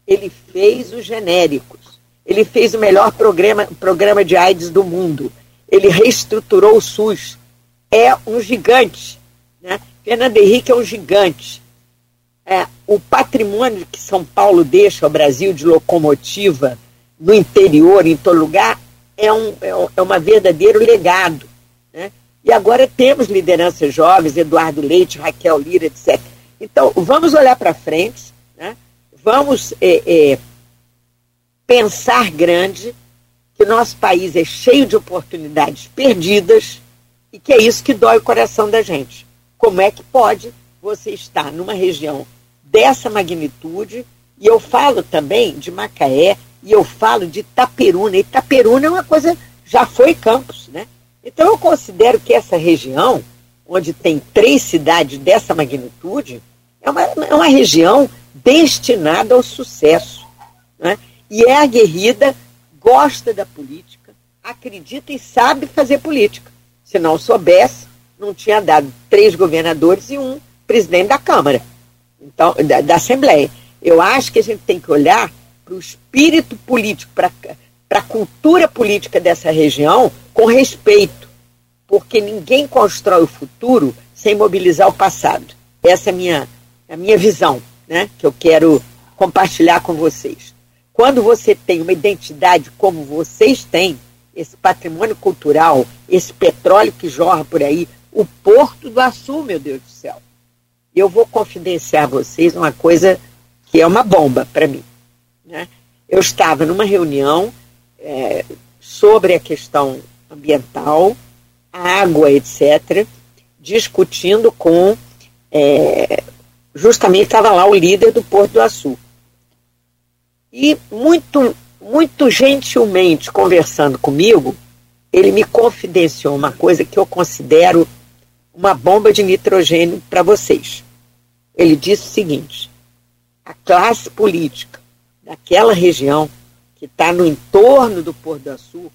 Ele fez os genéricos. Ele fez o melhor programa, programa de AIDS do mundo. Ele reestruturou o SUS. É um gigante. Né? Fernando Henrique é um gigante. É, o patrimônio que São Paulo deixa ao Brasil de locomotiva no interior, em todo lugar, é um, é, é uma verdadeiro legado. Né? E agora temos lideranças jovens, Eduardo Leite, Raquel Lira, etc. Então, vamos olhar para frente, né? vamos é, é, pensar grande, que nosso país é cheio de oportunidades perdidas e que é isso que dói o coração da gente. Como é que pode você estar numa região dessa magnitude? E eu falo também de Macaé e eu falo de Itaperuna. Itaperuna é uma coisa, já foi campus, né? Então eu considero que essa região, onde tem três cidades dessa magnitude, é uma, é uma região destinada ao sucesso. Né? E é aguerrida, gosta da política, acredita e sabe fazer política. Se não soubesse, não tinha dado três governadores e um presidente da Câmara, então, da, da Assembleia. Eu acho que a gente tem que olhar para o espírito político, para a cultura política dessa região com respeito, porque ninguém constrói o futuro sem mobilizar o passado. Essa é a minha, a minha visão, né, que eu quero compartilhar com vocês. Quando você tem uma identidade como vocês têm, esse patrimônio cultural, esse petróleo que jorra por aí, o Porto do Açu, meu Deus do céu. Eu vou confidenciar a vocês uma coisa que é uma bomba para mim. Né? Eu estava numa reunião é, sobre a questão ambiental, água, etc., discutindo com. É, justamente estava lá o líder do Porto do Açu. E muito, muito gentilmente conversando comigo, ele me confidenciou uma coisa que eu considero uma bomba de nitrogênio para vocês. Ele disse o seguinte: a classe política daquela região que está no entorno do Porto do Açu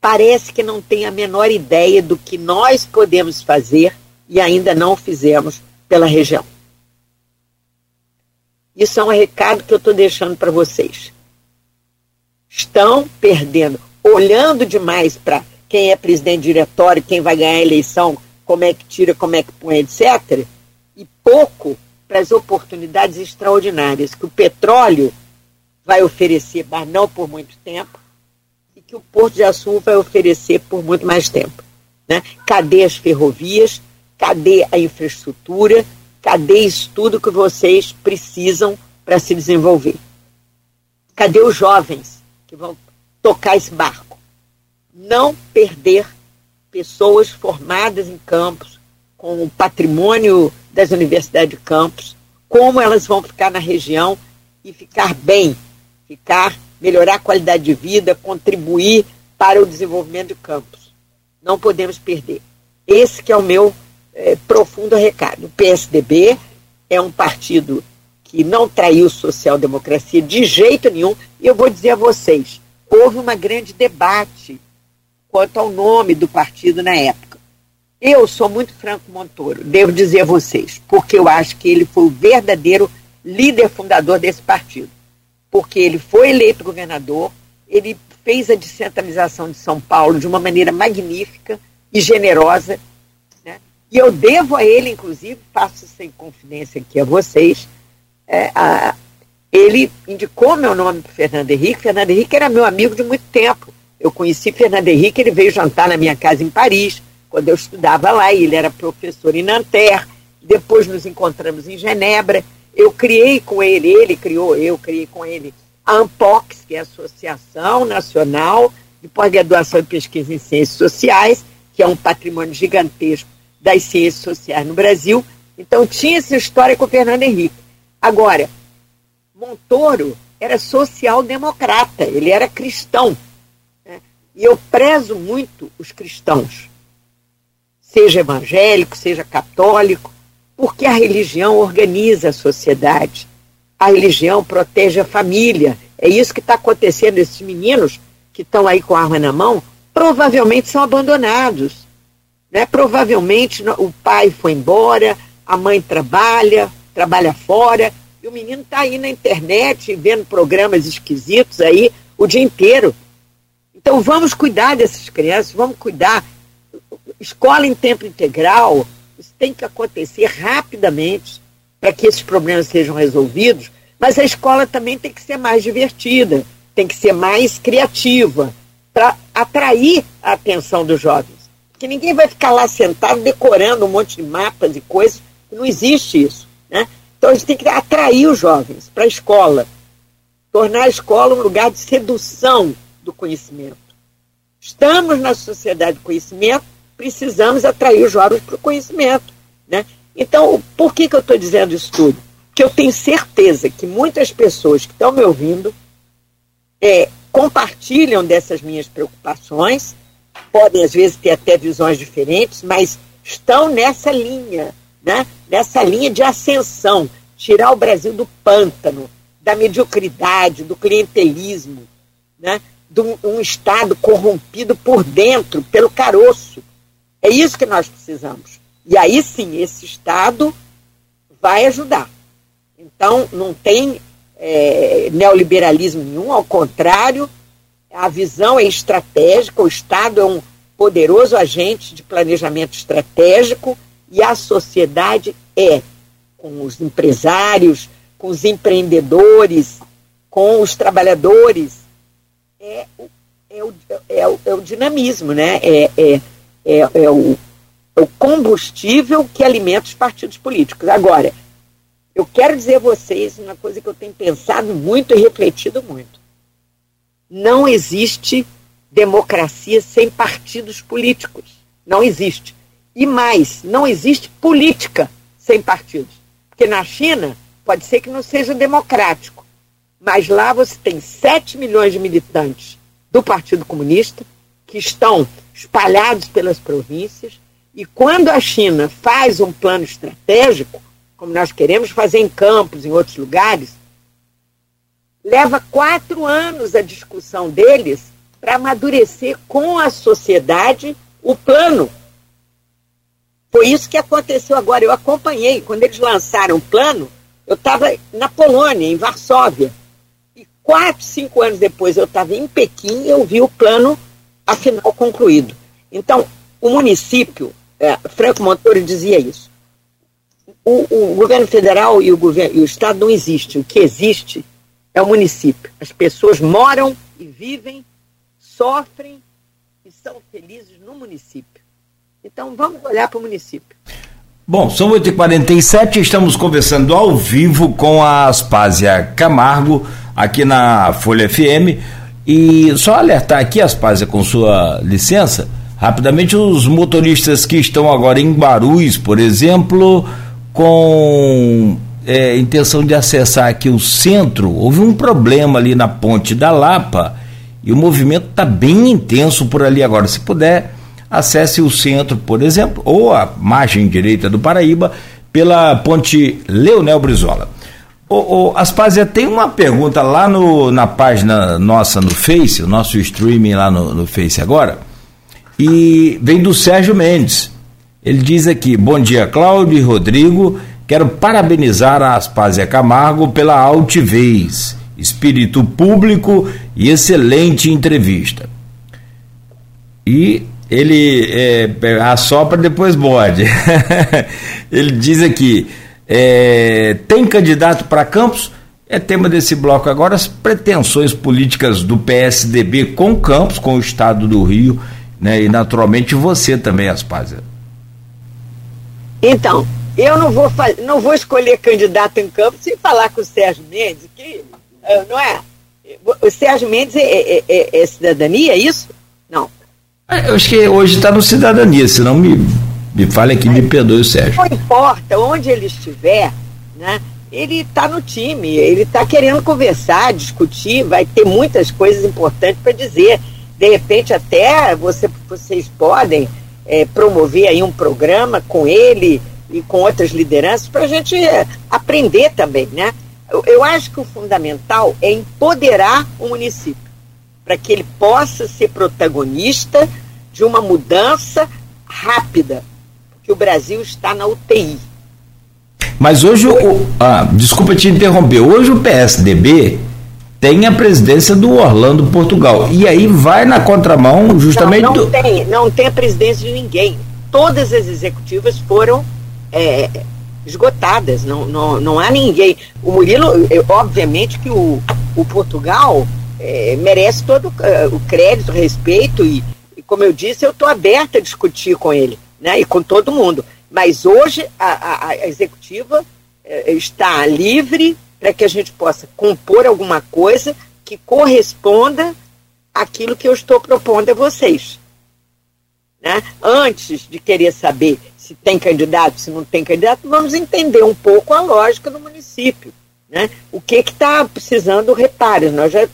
parece que não tem a menor ideia do que nós podemos fazer e ainda não fizemos pela região. Isso é um recado que eu estou deixando para vocês. Estão perdendo, olhando demais para quem é presidente diretório, quem vai ganhar a eleição, como é que tira, como é que põe, etc. E pouco para as oportunidades extraordinárias que o petróleo vai oferecer, mas não por muito tempo, que o Porto de Açu vai oferecer por muito mais tempo. Né? Cadê as ferrovias? Cadê a infraestrutura? Cadê isso tudo que vocês precisam para se desenvolver? Cadê os jovens que vão tocar esse barco? Não perder pessoas formadas em campos, com o patrimônio das universidades de campos, como elas vão ficar na região e ficar bem, ficar melhorar a qualidade de vida, contribuir para o desenvolvimento de campos. Não podemos perder. Esse que é o meu é, profundo recado. O PSDB é um partido que não traiu social-democracia de jeito nenhum, e eu vou dizer a vocês, houve uma grande debate quanto ao nome do partido na época. Eu sou muito Franco Montoro, devo dizer a vocês, porque eu acho que ele foi o verdadeiro líder fundador desse partido porque ele foi eleito governador, ele fez a descentralização de São Paulo de uma maneira magnífica e generosa. Né? E eu devo a ele, inclusive, faço sem confidência aqui a vocês, é, a, ele indicou meu nome para Fernando Henrique. Fernando Henrique era meu amigo de muito tempo. Eu conheci Fernando Henrique, ele veio jantar na minha casa em Paris, quando eu estudava lá, ele era professor em Nanterre. Depois nos encontramos em Genebra. Eu criei com ele, ele criou, eu criei com ele a ANPOX, que é a Associação Nacional de Pós-Graduação e Pesquisa em Ciências Sociais, que é um patrimônio gigantesco das ciências sociais no Brasil. Então tinha essa história com o Fernando Henrique. Agora, Montoro era social-democrata, ele era cristão. Né? E eu prezo muito os cristãos, seja evangélico, seja católico, porque a religião organiza a sociedade. A religião protege a família. É isso que está acontecendo. Esses meninos que estão aí com a arma na mão provavelmente são abandonados. Né? Provavelmente o pai foi embora, a mãe trabalha, trabalha fora, e o menino está aí na internet vendo programas esquisitos aí o dia inteiro. Então vamos cuidar dessas crianças, vamos cuidar. Escola em tempo integral, isso tem que acontecer rapidamente para que esses problemas sejam resolvidos, mas a escola também tem que ser mais divertida, tem que ser mais criativa, para atrair a atenção dos jovens. Porque ninguém vai ficar lá sentado decorando um monte de mapas e coisas, não existe isso. Né? Então a gente tem que atrair os jovens para a escola, tornar a escola um lugar de sedução do conhecimento. Estamos na sociedade do conhecimento, precisamos atrair os jovens para o conhecimento. Né? Então, por que, que eu estou dizendo isso tudo? Porque eu tenho certeza que muitas pessoas que estão me ouvindo é, compartilham dessas minhas preocupações, podem às vezes ter até visões diferentes, mas estão nessa linha, né? nessa linha de ascensão, tirar o Brasil do pântano, da mediocridade, do clientelismo, né? de um, um Estado corrompido por dentro, pelo caroço. É isso que nós precisamos. E aí sim, esse Estado vai ajudar. Então, não tem é, neoliberalismo nenhum, ao contrário, a visão é estratégica, o Estado é um poderoso agente de planejamento estratégico e a sociedade é, com os empresários, com os empreendedores, com os trabalhadores, é, é, o, é, o, é o dinamismo, né? é, é, é, é o é o combustível que alimenta os partidos políticos. Agora, eu quero dizer a vocês uma coisa que eu tenho pensado muito e refletido muito. Não existe democracia sem partidos políticos. Não existe. E mais, não existe política sem partidos. Porque na China pode ser que não seja democrático, mas lá você tem 7 milhões de militantes do Partido Comunista que estão espalhados pelas províncias e quando a China faz um plano estratégico, como nós queremos fazer em campos, em outros lugares, leva quatro anos a discussão deles para amadurecer com a sociedade o plano. Foi isso que aconteceu agora. Eu acompanhei. Quando eles lançaram o plano, eu estava na Polônia, em Varsóvia. E quatro, cinco anos depois eu estava em Pequim e eu vi o plano, afinal, concluído. Então, o município é, Franco Montoro dizia isso. O, o governo federal e o, governo, e o Estado não existe. O que existe é o município. As pessoas moram e vivem, sofrem e são felizes no município. Então vamos olhar para o município. Bom, são 8h47, estamos conversando ao vivo com a Aspásia Camargo, aqui na Folha FM. E só alertar aqui, Aspásia, com sua licença, Rapidamente, os motoristas que estão agora em Barus, por exemplo, com é, intenção de acessar aqui o centro, houve um problema ali na ponte da Lapa e o movimento está bem intenso por ali agora. Se puder, acesse o centro, por exemplo, ou a margem direita do Paraíba pela ponte Leonel Brizola. Ô, ô, tem uma pergunta lá no, na página nossa no Face, o nosso streaming lá no, no Face agora e vem do Sérgio Mendes. Ele diz aqui: Bom dia, Cláudio e Rodrigo. Quero parabenizar a Aspásia Camargo pela altivez, espírito público e excelente entrevista. E ele é, assopra depois bode. ele diz aqui: é, tem candidato para Campos? É tema desse bloco agora as pretensões políticas do PSDB com Campos, com o Estado do Rio, né? E naturalmente você também, Aspásia. Então, eu não vou, não vou escolher candidato em Campos sem falar com o Sérgio Mendes, que ah, não é? O Sérgio Mendes é, é, é, é cidadania, é isso? Não. Eu acho que hoje está no cidadania, senão me, me fale aqui, me perdoe o Sérgio. Não importa onde ele estiver, né? ele está no time, ele está querendo conversar, discutir, vai ter muitas coisas importantes para dizer. De repente, até você, vocês podem é, promover aí um programa com ele e com outras lideranças para a gente é, aprender também, né? Eu, eu acho que o fundamental é empoderar o município para que ele possa ser protagonista de uma mudança rápida, porque o Brasil está na UTI. Mas hoje o. Ah, desculpa te interromper. Hoje o PSDB tem a presidência do Orlando Portugal. E aí vai na contramão justamente não, não do. Tem, não tem a presidência de ninguém. Todas as executivas foram é, esgotadas. Não, não, não há ninguém. O Murilo, obviamente que o, o Portugal é, merece todo uh, o crédito, o respeito, e, e como eu disse, eu estou aberta a discutir com ele, né? E com todo mundo. Mas hoje a, a, a executiva é, está livre para que a gente possa compor alguma coisa que corresponda àquilo que eu estou propondo a vocês. Né? Antes de querer saber se tem candidato, se não tem candidato, vamos entender um pouco a lógica do município. Né? O que está precisando reparos? Nós já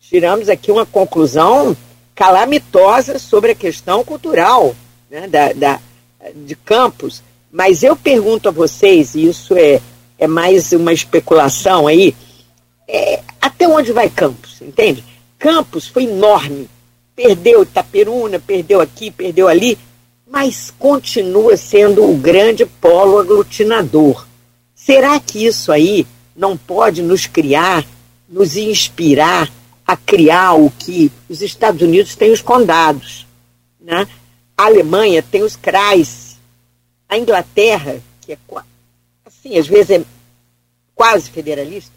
tiramos aqui uma conclusão calamitosa sobre a questão cultural né? da, da de Campos, mas eu pergunto a vocês, e isso é, é mais uma especulação aí, é, até onde vai Campos, entende? Campos foi enorme, perdeu Itaperuna, perdeu aqui, perdeu ali, mas continua sendo o grande polo aglutinador. Será que isso aí não pode nos criar, nos inspirar a criar o que os Estados Unidos têm os condados, né? A Alemanha tem os CRAs. A Inglaterra, que é assim, às vezes é quase federalista,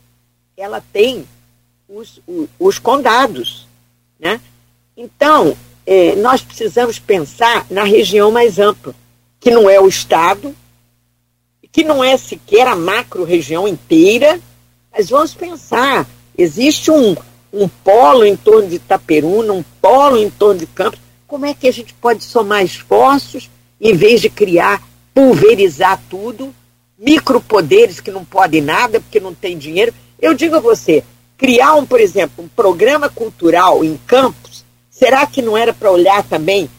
ela tem os, os, os condados. Né? Então, é, nós precisamos pensar na região mais ampla, que não é o Estado, que não é sequer a macro-região inteira, mas vamos pensar, existe um, um polo em torno de Itaperuna, um polo em torno de Campos, como é que a gente pode somar esforços em vez de criar, pulverizar tudo, micropoderes que não podem nada porque não tem dinheiro? Eu digo a você, criar, um, por exemplo, um programa cultural em campos, será que não era para olhar também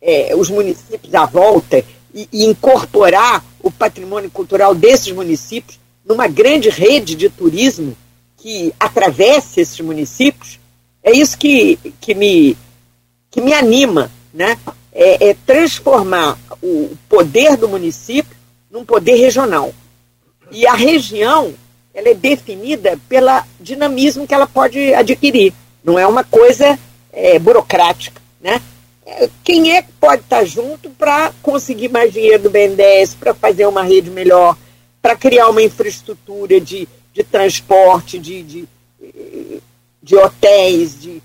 é, os municípios à volta e, e incorporar o patrimônio cultural desses municípios numa grande rede de turismo que atravesse esses municípios? É isso que, que me que me anima, né? É, é transformar o poder do município num poder regional. E a região, ela é definida pelo dinamismo que ela pode adquirir. Não é uma coisa é, burocrática, né? É, quem é que pode estar junto para conseguir mais dinheiro do BNDES, para fazer uma rede melhor, para criar uma infraestrutura de, de transporte, de, de, de hotéis, de,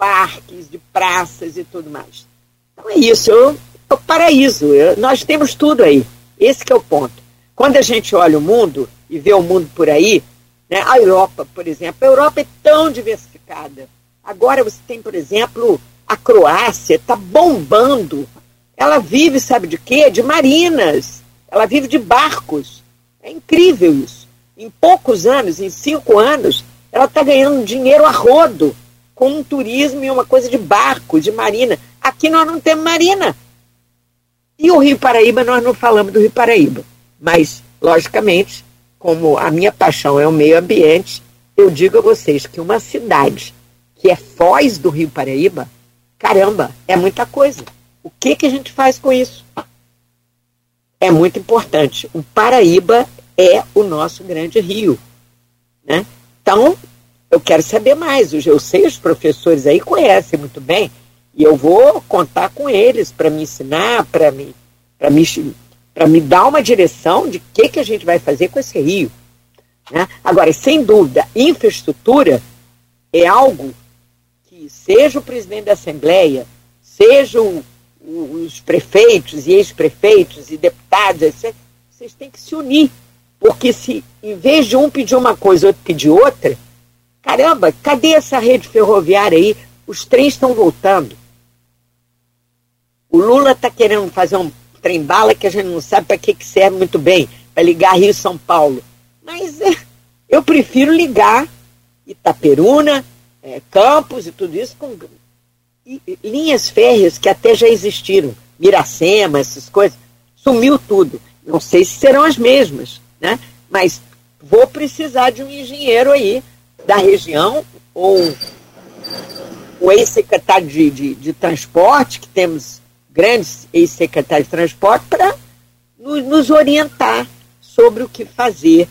parques, de praças e tudo mais. Então é isso, é o paraíso, eu, nós temos tudo aí. Esse é o ponto. Quando a gente olha o mundo e vê o mundo por aí, né, a Europa, por exemplo, a Europa é tão diversificada. Agora você tem, por exemplo, a Croácia, está bombando. Ela vive, sabe de quê? De marinas. Ela vive de barcos. É incrível isso. Em poucos anos, em cinco anos, ela está ganhando dinheiro a rodo com um turismo e uma coisa de barco, de marina. Aqui nós não temos marina. E o Rio Paraíba, nós não falamos do Rio Paraíba. Mas, logicamente, como a minha paixão é o meio ambiente, eu digo a vocês que uma cidade que é foz do Rio Paraíba, caramba, é muita coisa. O que, que a gente faz com isso? É muito importante. O Paraíba é o nosso grande rio. Né? Então, eu quero saber mais. Eu sei, os professores aí conhecem muito bem, e eu vou contar com eles para me ensinar, para me, me, me dar uma direção de o que, que a gente vai fazer com esse rio. Né? Agora, sem dúvida, infraestrutura é algo que, seja o presidente da Assembleia, seja o, o, os prefeitos e ex-prefeitos e deputados, etc., vocês têm que se unir. Porque se, em vez de um pedir uma coisa, outro pedir outra, caramba, cadê essa rede ferroviária aí? Os trens estão voltando. O Lula está querendo fazer um trem-bala que a gente não sabe para que, que serve muito bem, para ligar Rio e São Paulo. Mas é, eu prefiro ligar Itaperuna, é, Campos e tudo isso com e, e, linhas férreas que até já existiram, Miracema, essas coisas, sumiu tudo. Não sei se serão as mesmas, né? mas vou precisar de um engenheiro aí da região ou o ex-secretário de, de, de transporte, que temos grandes ex-secretários de transporte, para nos, nos orientar sobre o que fazer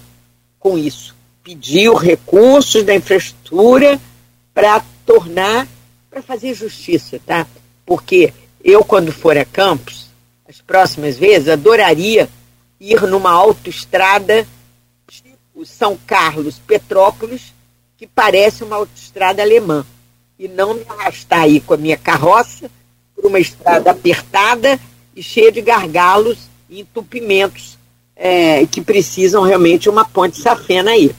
com isso. Pediu recursos da infraestrutura para tornar, para fazer justiça, tá? Porque eu, quando for a Campos, as próximas vezes, adoraria ir numa autoestrada tipo São Carlos, Petrópolis, que parece uma autoestrada alemã. E não me arrastar aí com a minha carroça por uma estrada apertada e cheia de gargalos e entupimentos é, que precisam realmente uma ponte safena aí.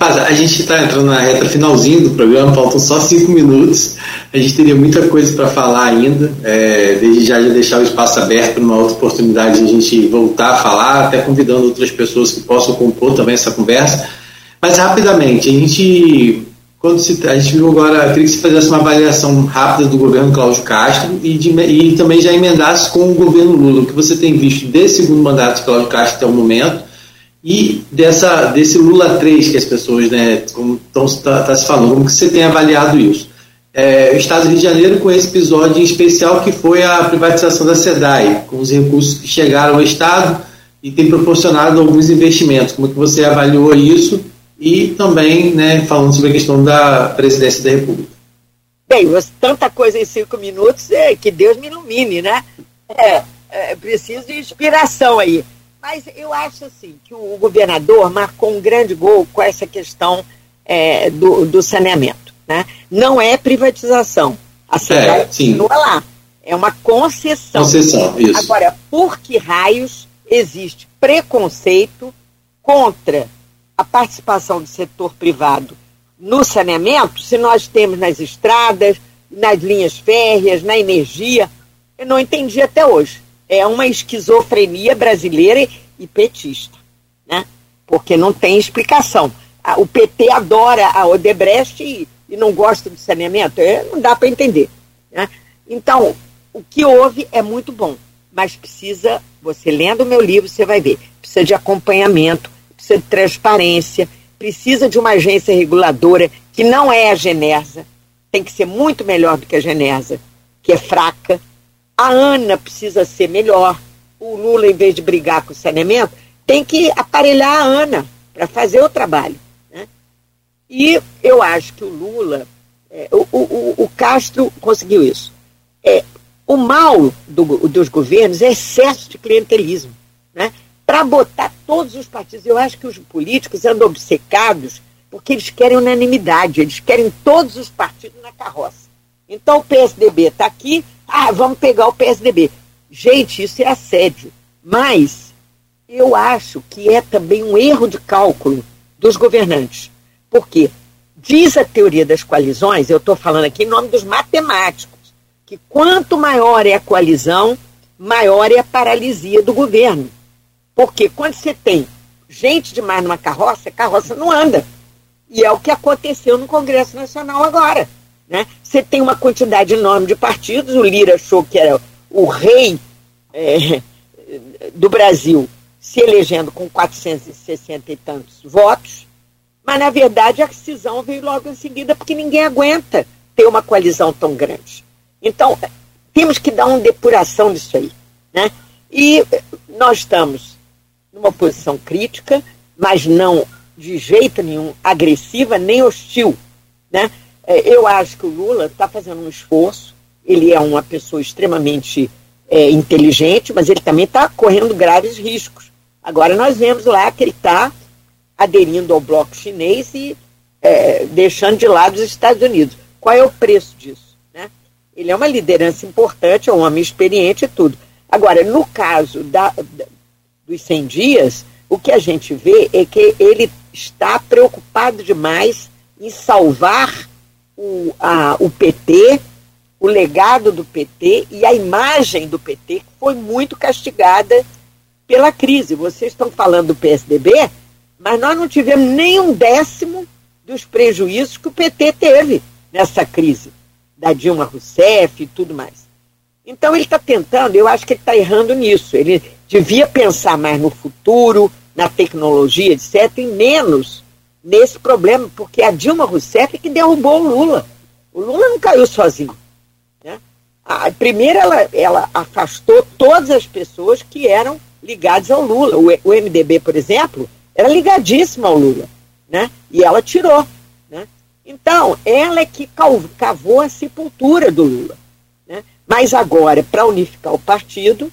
A gente está entrando na reta finalzinho do programa, faltam só cinco minutos. A gente teria muita coisa para falar ainda. É, desde já de deixar o espaço aberto para uma outra oportunidade de a gente voltar a falar, até convidando outras pessoas que possam compor também essa conversa. Mas rapidamente, a gente quando se, a gente viu agora, eu queria que você fizesse uma avaliação rápida do governo Cláudio Castro e, de, e também já emendasse com o governo Lula, o que você tem visto desse segundo mandato de Cláudio Castro até o momento e dessa, desse Lula 3 que as pessoas né, estão tá, tá se falando, como que você tem avaliado isso? É, o Estado do Rio de Janeiro com esse episódio em especial que foi a privatização da SEDAI, com os recursos que chegaram ao Estado e tem proporcionado alguns investimentos. Como que você avaliou isso? E também né, falando sobre a questão da presidência da República. Bem, tanta coisa em cinco minutos, é, que Deus me ilumine, né? É, é, preciso de inspiração aí. Mas eu acho assim que o governador marcou um grande gol com essa questão é, do, do, saneamento. Né? Não é privatização. A cidade é, continua lá. É uma concessão. Concessão, isso. Agora, por que raios existe preconceito contra a participação do setor privado no saneamento, se nós temos nas estradas, nas linhas férreas, na energia, eu não entendi até hoje. É uma esquizofrenia brasileira e petista, né? Porque não tem explicação. O PT adora a Odebrecht e, e não gosta do saneamento, é, não dá para entender. Né? Então, o que houve é muito bom, mas precisa, você lendo o meu livro, você vai ver, precisa de acompanhamento, precisa de transparência, precisa de uma agência reguladora que não é a Genersa, tem que ser muito melhor do que a Genersa, que é fraca. A ANA precisa ser melhor. O Lula, em vez de brigar com o saneamento, tem que aparelhar a ANA para fazer o trabalho. Né? E eu acho que o Lula, é, o, o, o, Castro conseguiu isso. É, o mal do, dos governos é excesso de clientelismo. Né? Para botar todos os partidos. Eu acho que os políticos andam obcecados porque eles querem unanimidade, eles querem todos os partidos na carroça. Então o PSDB está aqui, ah, vamos pegar o PSDB. Gente, isso é assédio. Mas eu acho que é também um erro de cálculo dos governantes. Por quê? Diz a teoria das coalizões, eu estou falando aqui em nome dos matemáticos, que quanto maior é a coalizão, maior é a paralisia do governo. Porque quando você tem gente demais numa carroça, a carroça não anda. E é o que aconteceu no Congresso Nacional agora. Né? Você tem uma quantidade enorme de partidos, o Lira achou que era o rei é, do Brasil se elegendo com 460 e tantos votos, mas na verdade a decisão veio logo em seguida porque ninguém aguenta ter uma coalizão tão grande. Então, temos que dar uma depuração disso aí. Né? E nós estamos numa posição crítica, mas não de jeito nenhum agressiva nem hostil. Né? É, eu acho que o Lula está fazendo um esforço, ele é uma pessoa extremamente é, inteligente, mas ele também está correndo graves riscos. Agora nós vemos lá que ele está aderindo ao bloco chinês e é, deixando de lado os Estados Unidos. Qual é o preço disso? Né? Ele é uma liderança importante, é um homem experiente e tudo. Agora, no caso da, da, dos 100 dias, o que a gente vê é que ele está preocupado demais em salvar o, a, o PT, o legado do PT e a imagem do PT, que foi muito castigada pela crise. Vocês estão falando do PSDB, mas nós não tivemos nem um décimo dos prejuízos que o PT teve nessa crise, da Dilma Rousseff e tudo mais. Então ele está tentando, eu acho que ele está errando nisso. Ele devia pensar mais no futuro, na tecnologia, etc., e menos nesse problema, porque a Dilma Rousseff é que derrubou o Lula. O Lula não caiu sozinho. Né? A, primeiro, ela, ela afastou todas as pessoas que eram ligadas ao Lula. O, o MDB, por exemplo, era ligadíssimo ao Lula. Né? E ela tirou. Né? Então, ela é que cavou a sepultura do Lula. Né? Mas agora, para unificar o partido,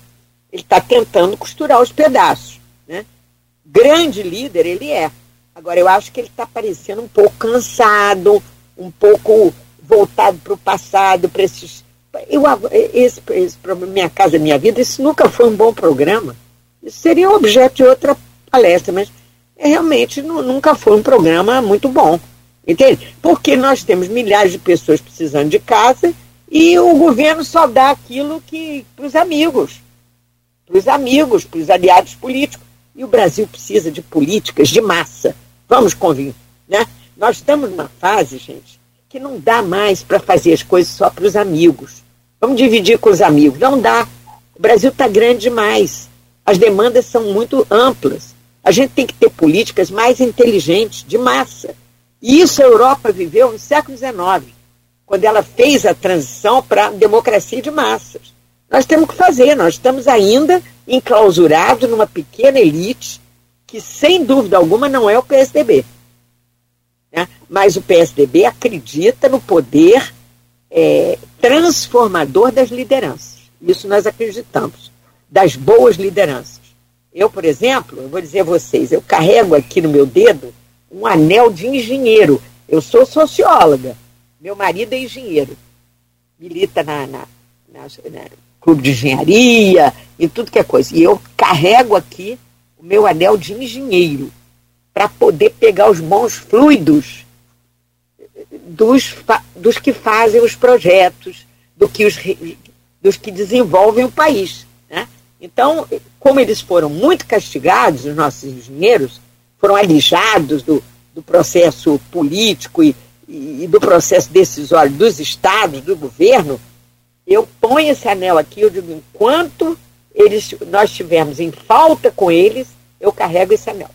ele está tentando costurar os pedaços. Né? Grande líder ele é. Agora, eu acho que ele está parecendo um pouco cansado, um pouco voltado para o passado, para esses. Eu, esse, esse Minha Casa Minha Vida, isso nunca foi um bom programa. Isso seria objeto de outra palestra, mas é, realmente nunca foi um programa muito bom. Entende? Porque nós temos milhares de pessoas precisando de casa e o governo só dá aquilo que para os amigos, para os amigos, para os aliados políticos. E o Brasil precisa de políticas de massa. Vamos convir, né? Nós estamos numa fase, gente, que não dá mais para fazer as coisas só para os amigos. Vamos dividir com os amigos. Não dá. O Brasil está grande demais. As demandas são muito amplas. A gente tem que ter políticas mais inteligentes, de massa. E isso a Europa viveu no século XIX, quando ela fez a transição para a democracia de massas. Nós temos que fazer, nós estamos ainda enclausurados numa pequena elite que, sem dúvida alguma, não é o PSDB. Né? Mas o PSDB acredita no poder é, transformador das lideranças. Isso nós acreditamos, das boas lideranças. Eu, por exemplo, eu vou dizer a vocês, eu carrego aqui no meu dedo um anel de engenheiro. Eu sou socióloga, meu marido é engenheiro, milita na, na, na, na clube de engenharia e tudo que é coisa. E eu carrego aqui o meu anel de engenheiro para poder pegar os bons fluidos dos, dos que fazem os projetos, do que os, dos que desenvolvem o país. Né? Então, como eles foram muito castigados, os nossos engenheiros, foram alijados do, do processo político e, e, do processo decisório dos estados, do governo, eu ponho esse anel aqui, eu digo, enquanto eles, nós estivermos em falta com eles, eu carrego esse anel.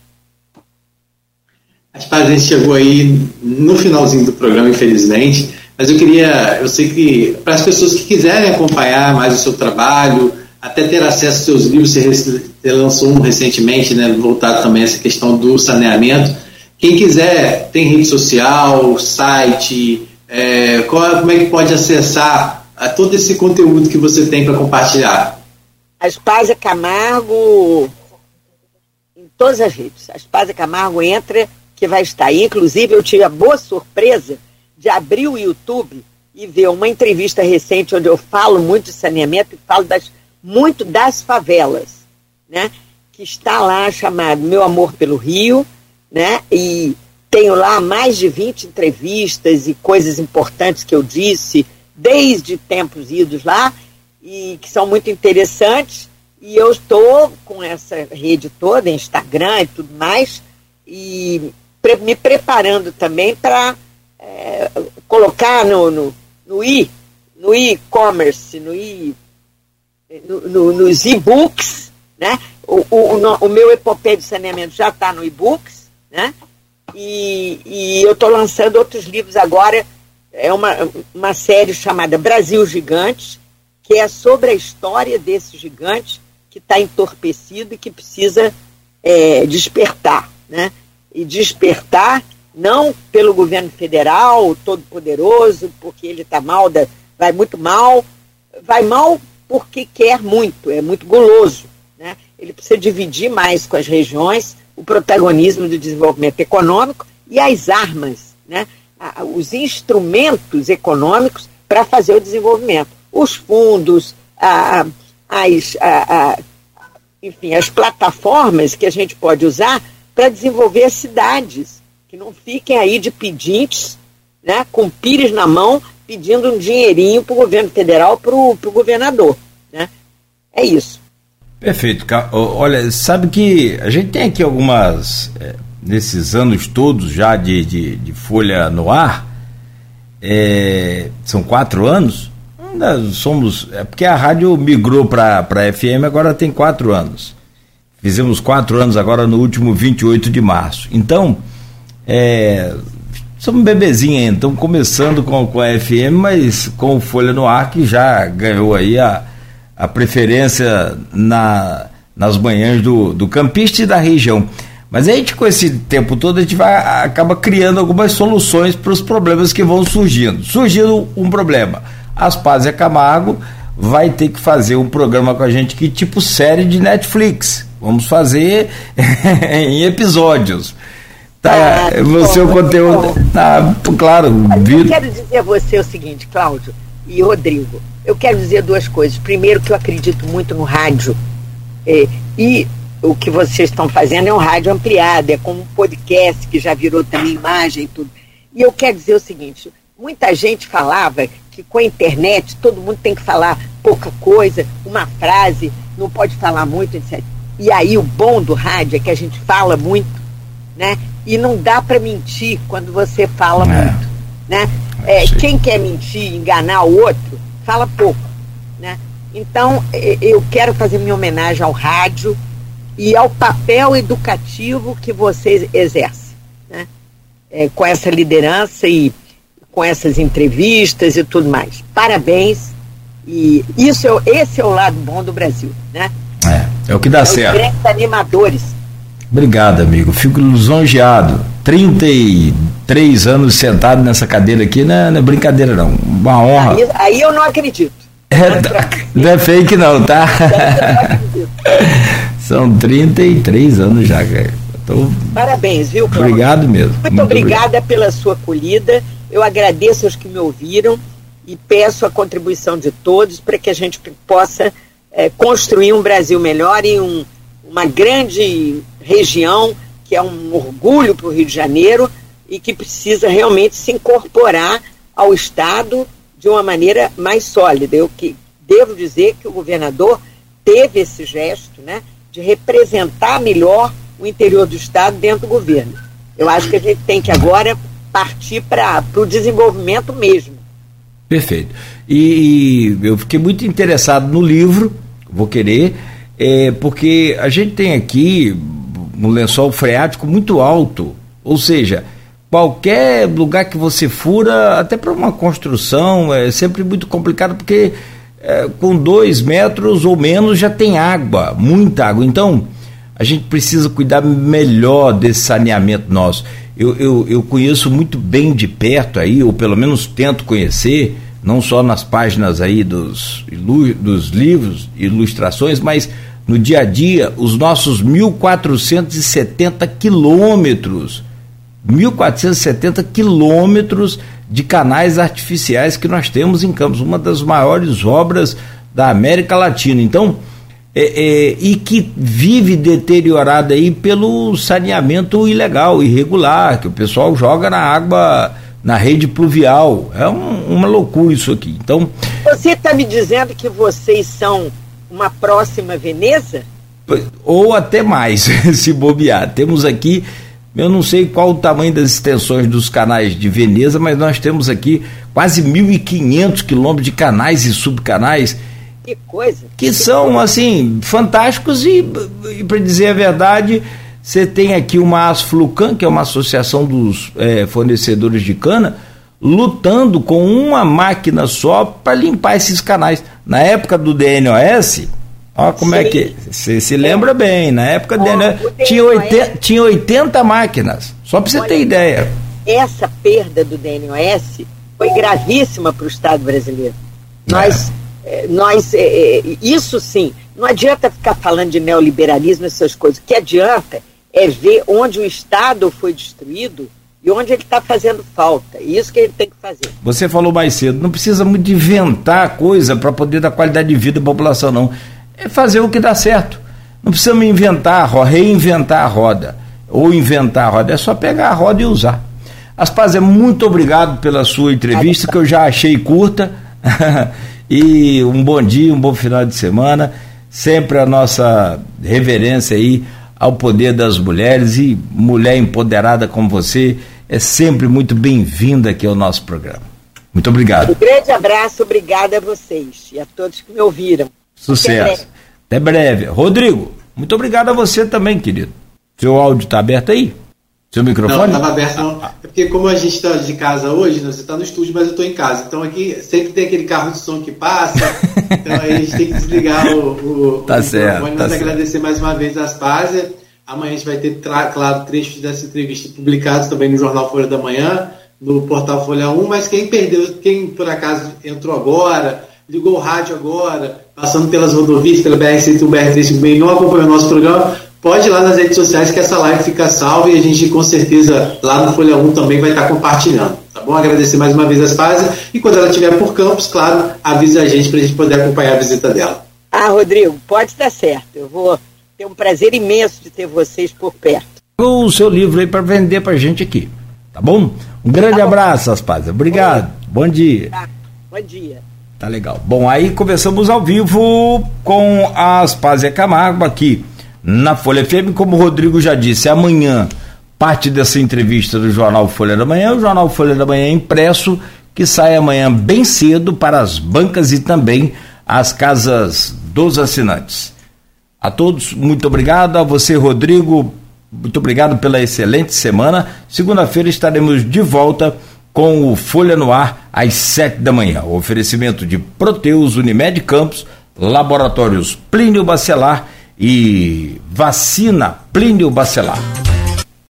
A gente chegou aí no finalzinho do programa, infelizmente, mas eu queria, eu sei que para as pessoas que quiserem acompanhar mais o seu trabalho, até ter acesso aos seus livros, você lançou um recentemente, né, voltado também a essa questão do saneamento. Quem quiser, tem rede social, site, é, qual, como é que pode acessar a todo esse conteúdo que você tem para compartilhar? A Espásia Camargo, em todas as redes. A Espásia Camargo entra, que vai estar aí. Inclusive, eu tive a boa surpresa de abrir o YouTube e ver uma entrevista recente onde eu falo muito de saneamento e falo das muito das favelas, né? Que está lá chamado Meu Amor pelo Rio, né? E tenho lá mais de 20 entrevistas e coisas importantes que eu disse desde tempos idos lá e que são muito interessantes. E eu estou com essa rede toda, Instagram e tudo mais, e pre me preparando também para é, colocar no, no, no e no e-commerce, no e no, no, nos e-books, né? O, o, o, meu epopeia de saneamento já está no e-books, né? E, e eu estou lançando outros livros agora. É uma, uma série chamada Brasil Gigante, que é sobre a história desse gigante que está entorpecido e que precisa é, despertar, né? E despertar não pelo governo federal, todo poderoso, porque ele está mal, vai muito mal, vai mal porque quer muito, é muito guloso. Né? Ele precisa dividir mais com as regiões o protagonismo do desenvolvimento econômico e as armas, né? Os instrumentos econômicos para fazer o desenvolvimento. Os fundos, a, as, a, a, enfim, as plataformas que a gente pode usar para desenvolver as cidades, que não fiquem aí de pedintes, né, com pires na mão, pedindo um dinheirinho para o governo federal, para o governador. Né? É isso. Perfeito. Olha, sabe que a gente tem aqui algumas, é, nesses anos todos já de, de, de Folha no ar, é, são quatro anos, ainda somos. É porque a rádio migrou para a FM agora tem quatro anos. Fizemos quatro anos agora no último 28 de março. Então, é, somos bebezinho ainda, estamos começando com, com a FM, mas com o Folha no Ar que já ganhou aí a, a preferência na, nas manhãs do, do campista e da região. Mas a gente, com esse tempo todo, a gente vai, acaba criando algumas soluções para os problemas que vão surgindo. Surgindo um problema. Aspásia Camargo vai ter que fazer um programa com a gente que tipo série de Netflix. Vamos fazer em episódios. Tá, ah, o seu conteúdo. Tá, claro. Eu quero dizer a você o seguinte, Cláudio e Rodrigo. Eu quero dizer duas coisas. Primeiro, que eu acredito muito no rádio. É, e o que vocês estão fazendo é um rádio ampliado, é como um podcast que já virou também imagem e tudo. E eu quero dizer o seguinte: muita gente falava que com a internet todo mundo tem que falar pouca coisa, uma frase, não pode falar muito, etc. E aí o bom do rádio é que a gente fala muito, né? E não dá para mentir quando você fala é. muito, né? É, quem quer mentir, enganar o outro, fala pouco, né? Então eu quero fazer minha homenagem ao rádio e ao papel educativo que vocês exercem, né? É, com essa liderança e com essas entrevistas e tudo mais. Parabéns. E isso é, esse é o lado bom do Brasil, né? É, é o que dá é certo. Os grandes animadores. Obrigado, amigo. Fico lisonjeado. 33 anos sentado nessa cadeira aqui não é, não é brincadeira, não. Uma honra. Aí, aí eu não acredito. É, não é fake, não, tá? São 33 anos já, cara. Tô... Parabéns, viu, Cláudio? Obrigado mesmo. Muito, Muito obrigada obrigado. pela sua acolhida. Eu agradeço aos que me ouviram e peço a contribuição de todos para que a gente possa é, construir um Brasil melhor e um, uma grande região que é um orgulho para o Rio de Janeiro e que precisa realmente se incorporar ao Estado de uma maneira mais sólida. Eu que devo dizer que o governador teve esse gesto, né? De representar melhor o interior do Estado dentro do governo. Eu acho que a gente tem que agora partir para o desenvolvimento mesmo. Perfeito. E, e, eu fiquei muito interessado no livro, vou querer, é, porque a gente tem aqui um lençol freático muito alto, ou seja, qualquer lugar que você fura, até para uma construção, é sempre muito complicado, porque é, com dois metros ou menos já tem água, muita água. Então, a gente precisa cuidar melhor desse saneamento nosso. Eu, eu, eu conheço muito bem de perto aí, ou pelo menos tento conhecer, não só nas páginas aí dos, dos livros, ilustrações, mas no dia a dia, os nossos 1.470 quilômetros. 1.470 quilômetros de canais artificiais que nós temos em Campos, uma das maiores obras da América Latina. Então, é, é, e que vive deteriorada aí pelo saneamento ilegal, irregular, que o pessoal joga na água, na rede pluvial. É um, uma loucura isso aqui. Então. Você está me dizendo que vocês são uma próxima Veneza? Ou até mais, se bobear. Temos aqui eu não sei qual o tamanho das extensões dos canais de Veneza, mas nós temos aqui quase 1.500 quilômetros de canais e subcanais. Que coisa! Que, que são, coisa. assim, fantásticos e, e para dizer a verdade, você tem aqui uma Asflucan, que é uma associação dos é, fornecedores de cana, lutando com uma máquina só para limpar esses canais. Na época do DNOS, Ó, como Sim. é que. Você se lembra bem, na época Ó, dele, tinha, 80, tinha 80 máquinas. Só para você ter ideia. Essa perda do DNOS foi gravíssima para o Estado brasileiro. É. Nós, é, nós é, isso sim, não adianta ficar falando de neoliberalismo, essas coisas. O que adianta é ver onde o Estado foi destruído e onde ele está fazendo falta. Isso que ele tem que fazer. Você falou mais cedo, não precisa muito inventar coisa para poder dar qualidade de vida à população, não. É fazer o que dá certo. Não precisamos inventar, reinventar a roda. Ou inventar a roda. É só pegar a roda e usar. Aspaz, é muito obrigado pela sua entrevista, que eu já achei curta. e um bom dia, um bom final de semana. Sempre a nossa reverência aí ao poder das mulheres e mulher empoderada como você é sempre muito bem-vinda aqui ao nosso programa. Muito obrigado. Um grande abraço, obrigada a vocês e a todos que me ouviram. Sucesso. Até breve. Rodrigo, muito obrigado a você também, querido. Seu áudio está aberto aí? Seu microfone? Não, estava aberto não. É porque como a gente está de casa hoje, né, você está no estúdio, mas eu estou em casa. Então aqui sempre tem aquele carro de som que passa. então aí a gente tem que desligar o, o, tá o certo, microfone. Tá mas certo. agradecer mais uma vez as Aspásia. Amanhã a gente vai ter, claro, trechos dessa entrevista publicados também no Jornal Folha da Manhã, no portal Folha 1. Mas quem perdeu, quem por acaso entrou agora, ligou o rádio agora, passando pelas rodovias, pela BR-101, BR-356, não acompanhou o nosso programa, pode ir lá nas redes sociais que essa live fica salva e a gente com certeza lá no Folha 1 também vai estar compartilhando. Tá bom? Agradecer mais uma vez as fases e quando ela estiver por campus, claro, avisa a gente para a gente poder acompanhar a visita dela. Ah, Rodrigo, pode estar certo. Eu vou ter um prazer imenso de ter vocês por perto. O seu livro aí para vender para a gente aqui. Tá bom? Um grande tá abraço, Aspásia. Obrigado. Bom, bom dia. Tá. Bom dia. Tá legal. Bom, aí começamos ao vivo com a Aspásia Camargo aqui na Folha FM, como o Rodrigo já disse, amanhã parte dessa entrevista do Jornal Folha da Manhã, o Jornal Folha da Manhã impresso, que sai amanhã bem cedo para as bancas e também as casas dos assinantes. A todos, muito obrigado. A você, Rodrigo, muito obrigado pela excelente semana. Segunda-feira estaremos de volta com o Folha no Ar às sete da manhã. O oferecimento de Proteus Unimed Campos, Laboratórios Plínio Bacelar e vacina Plínio Bacelar.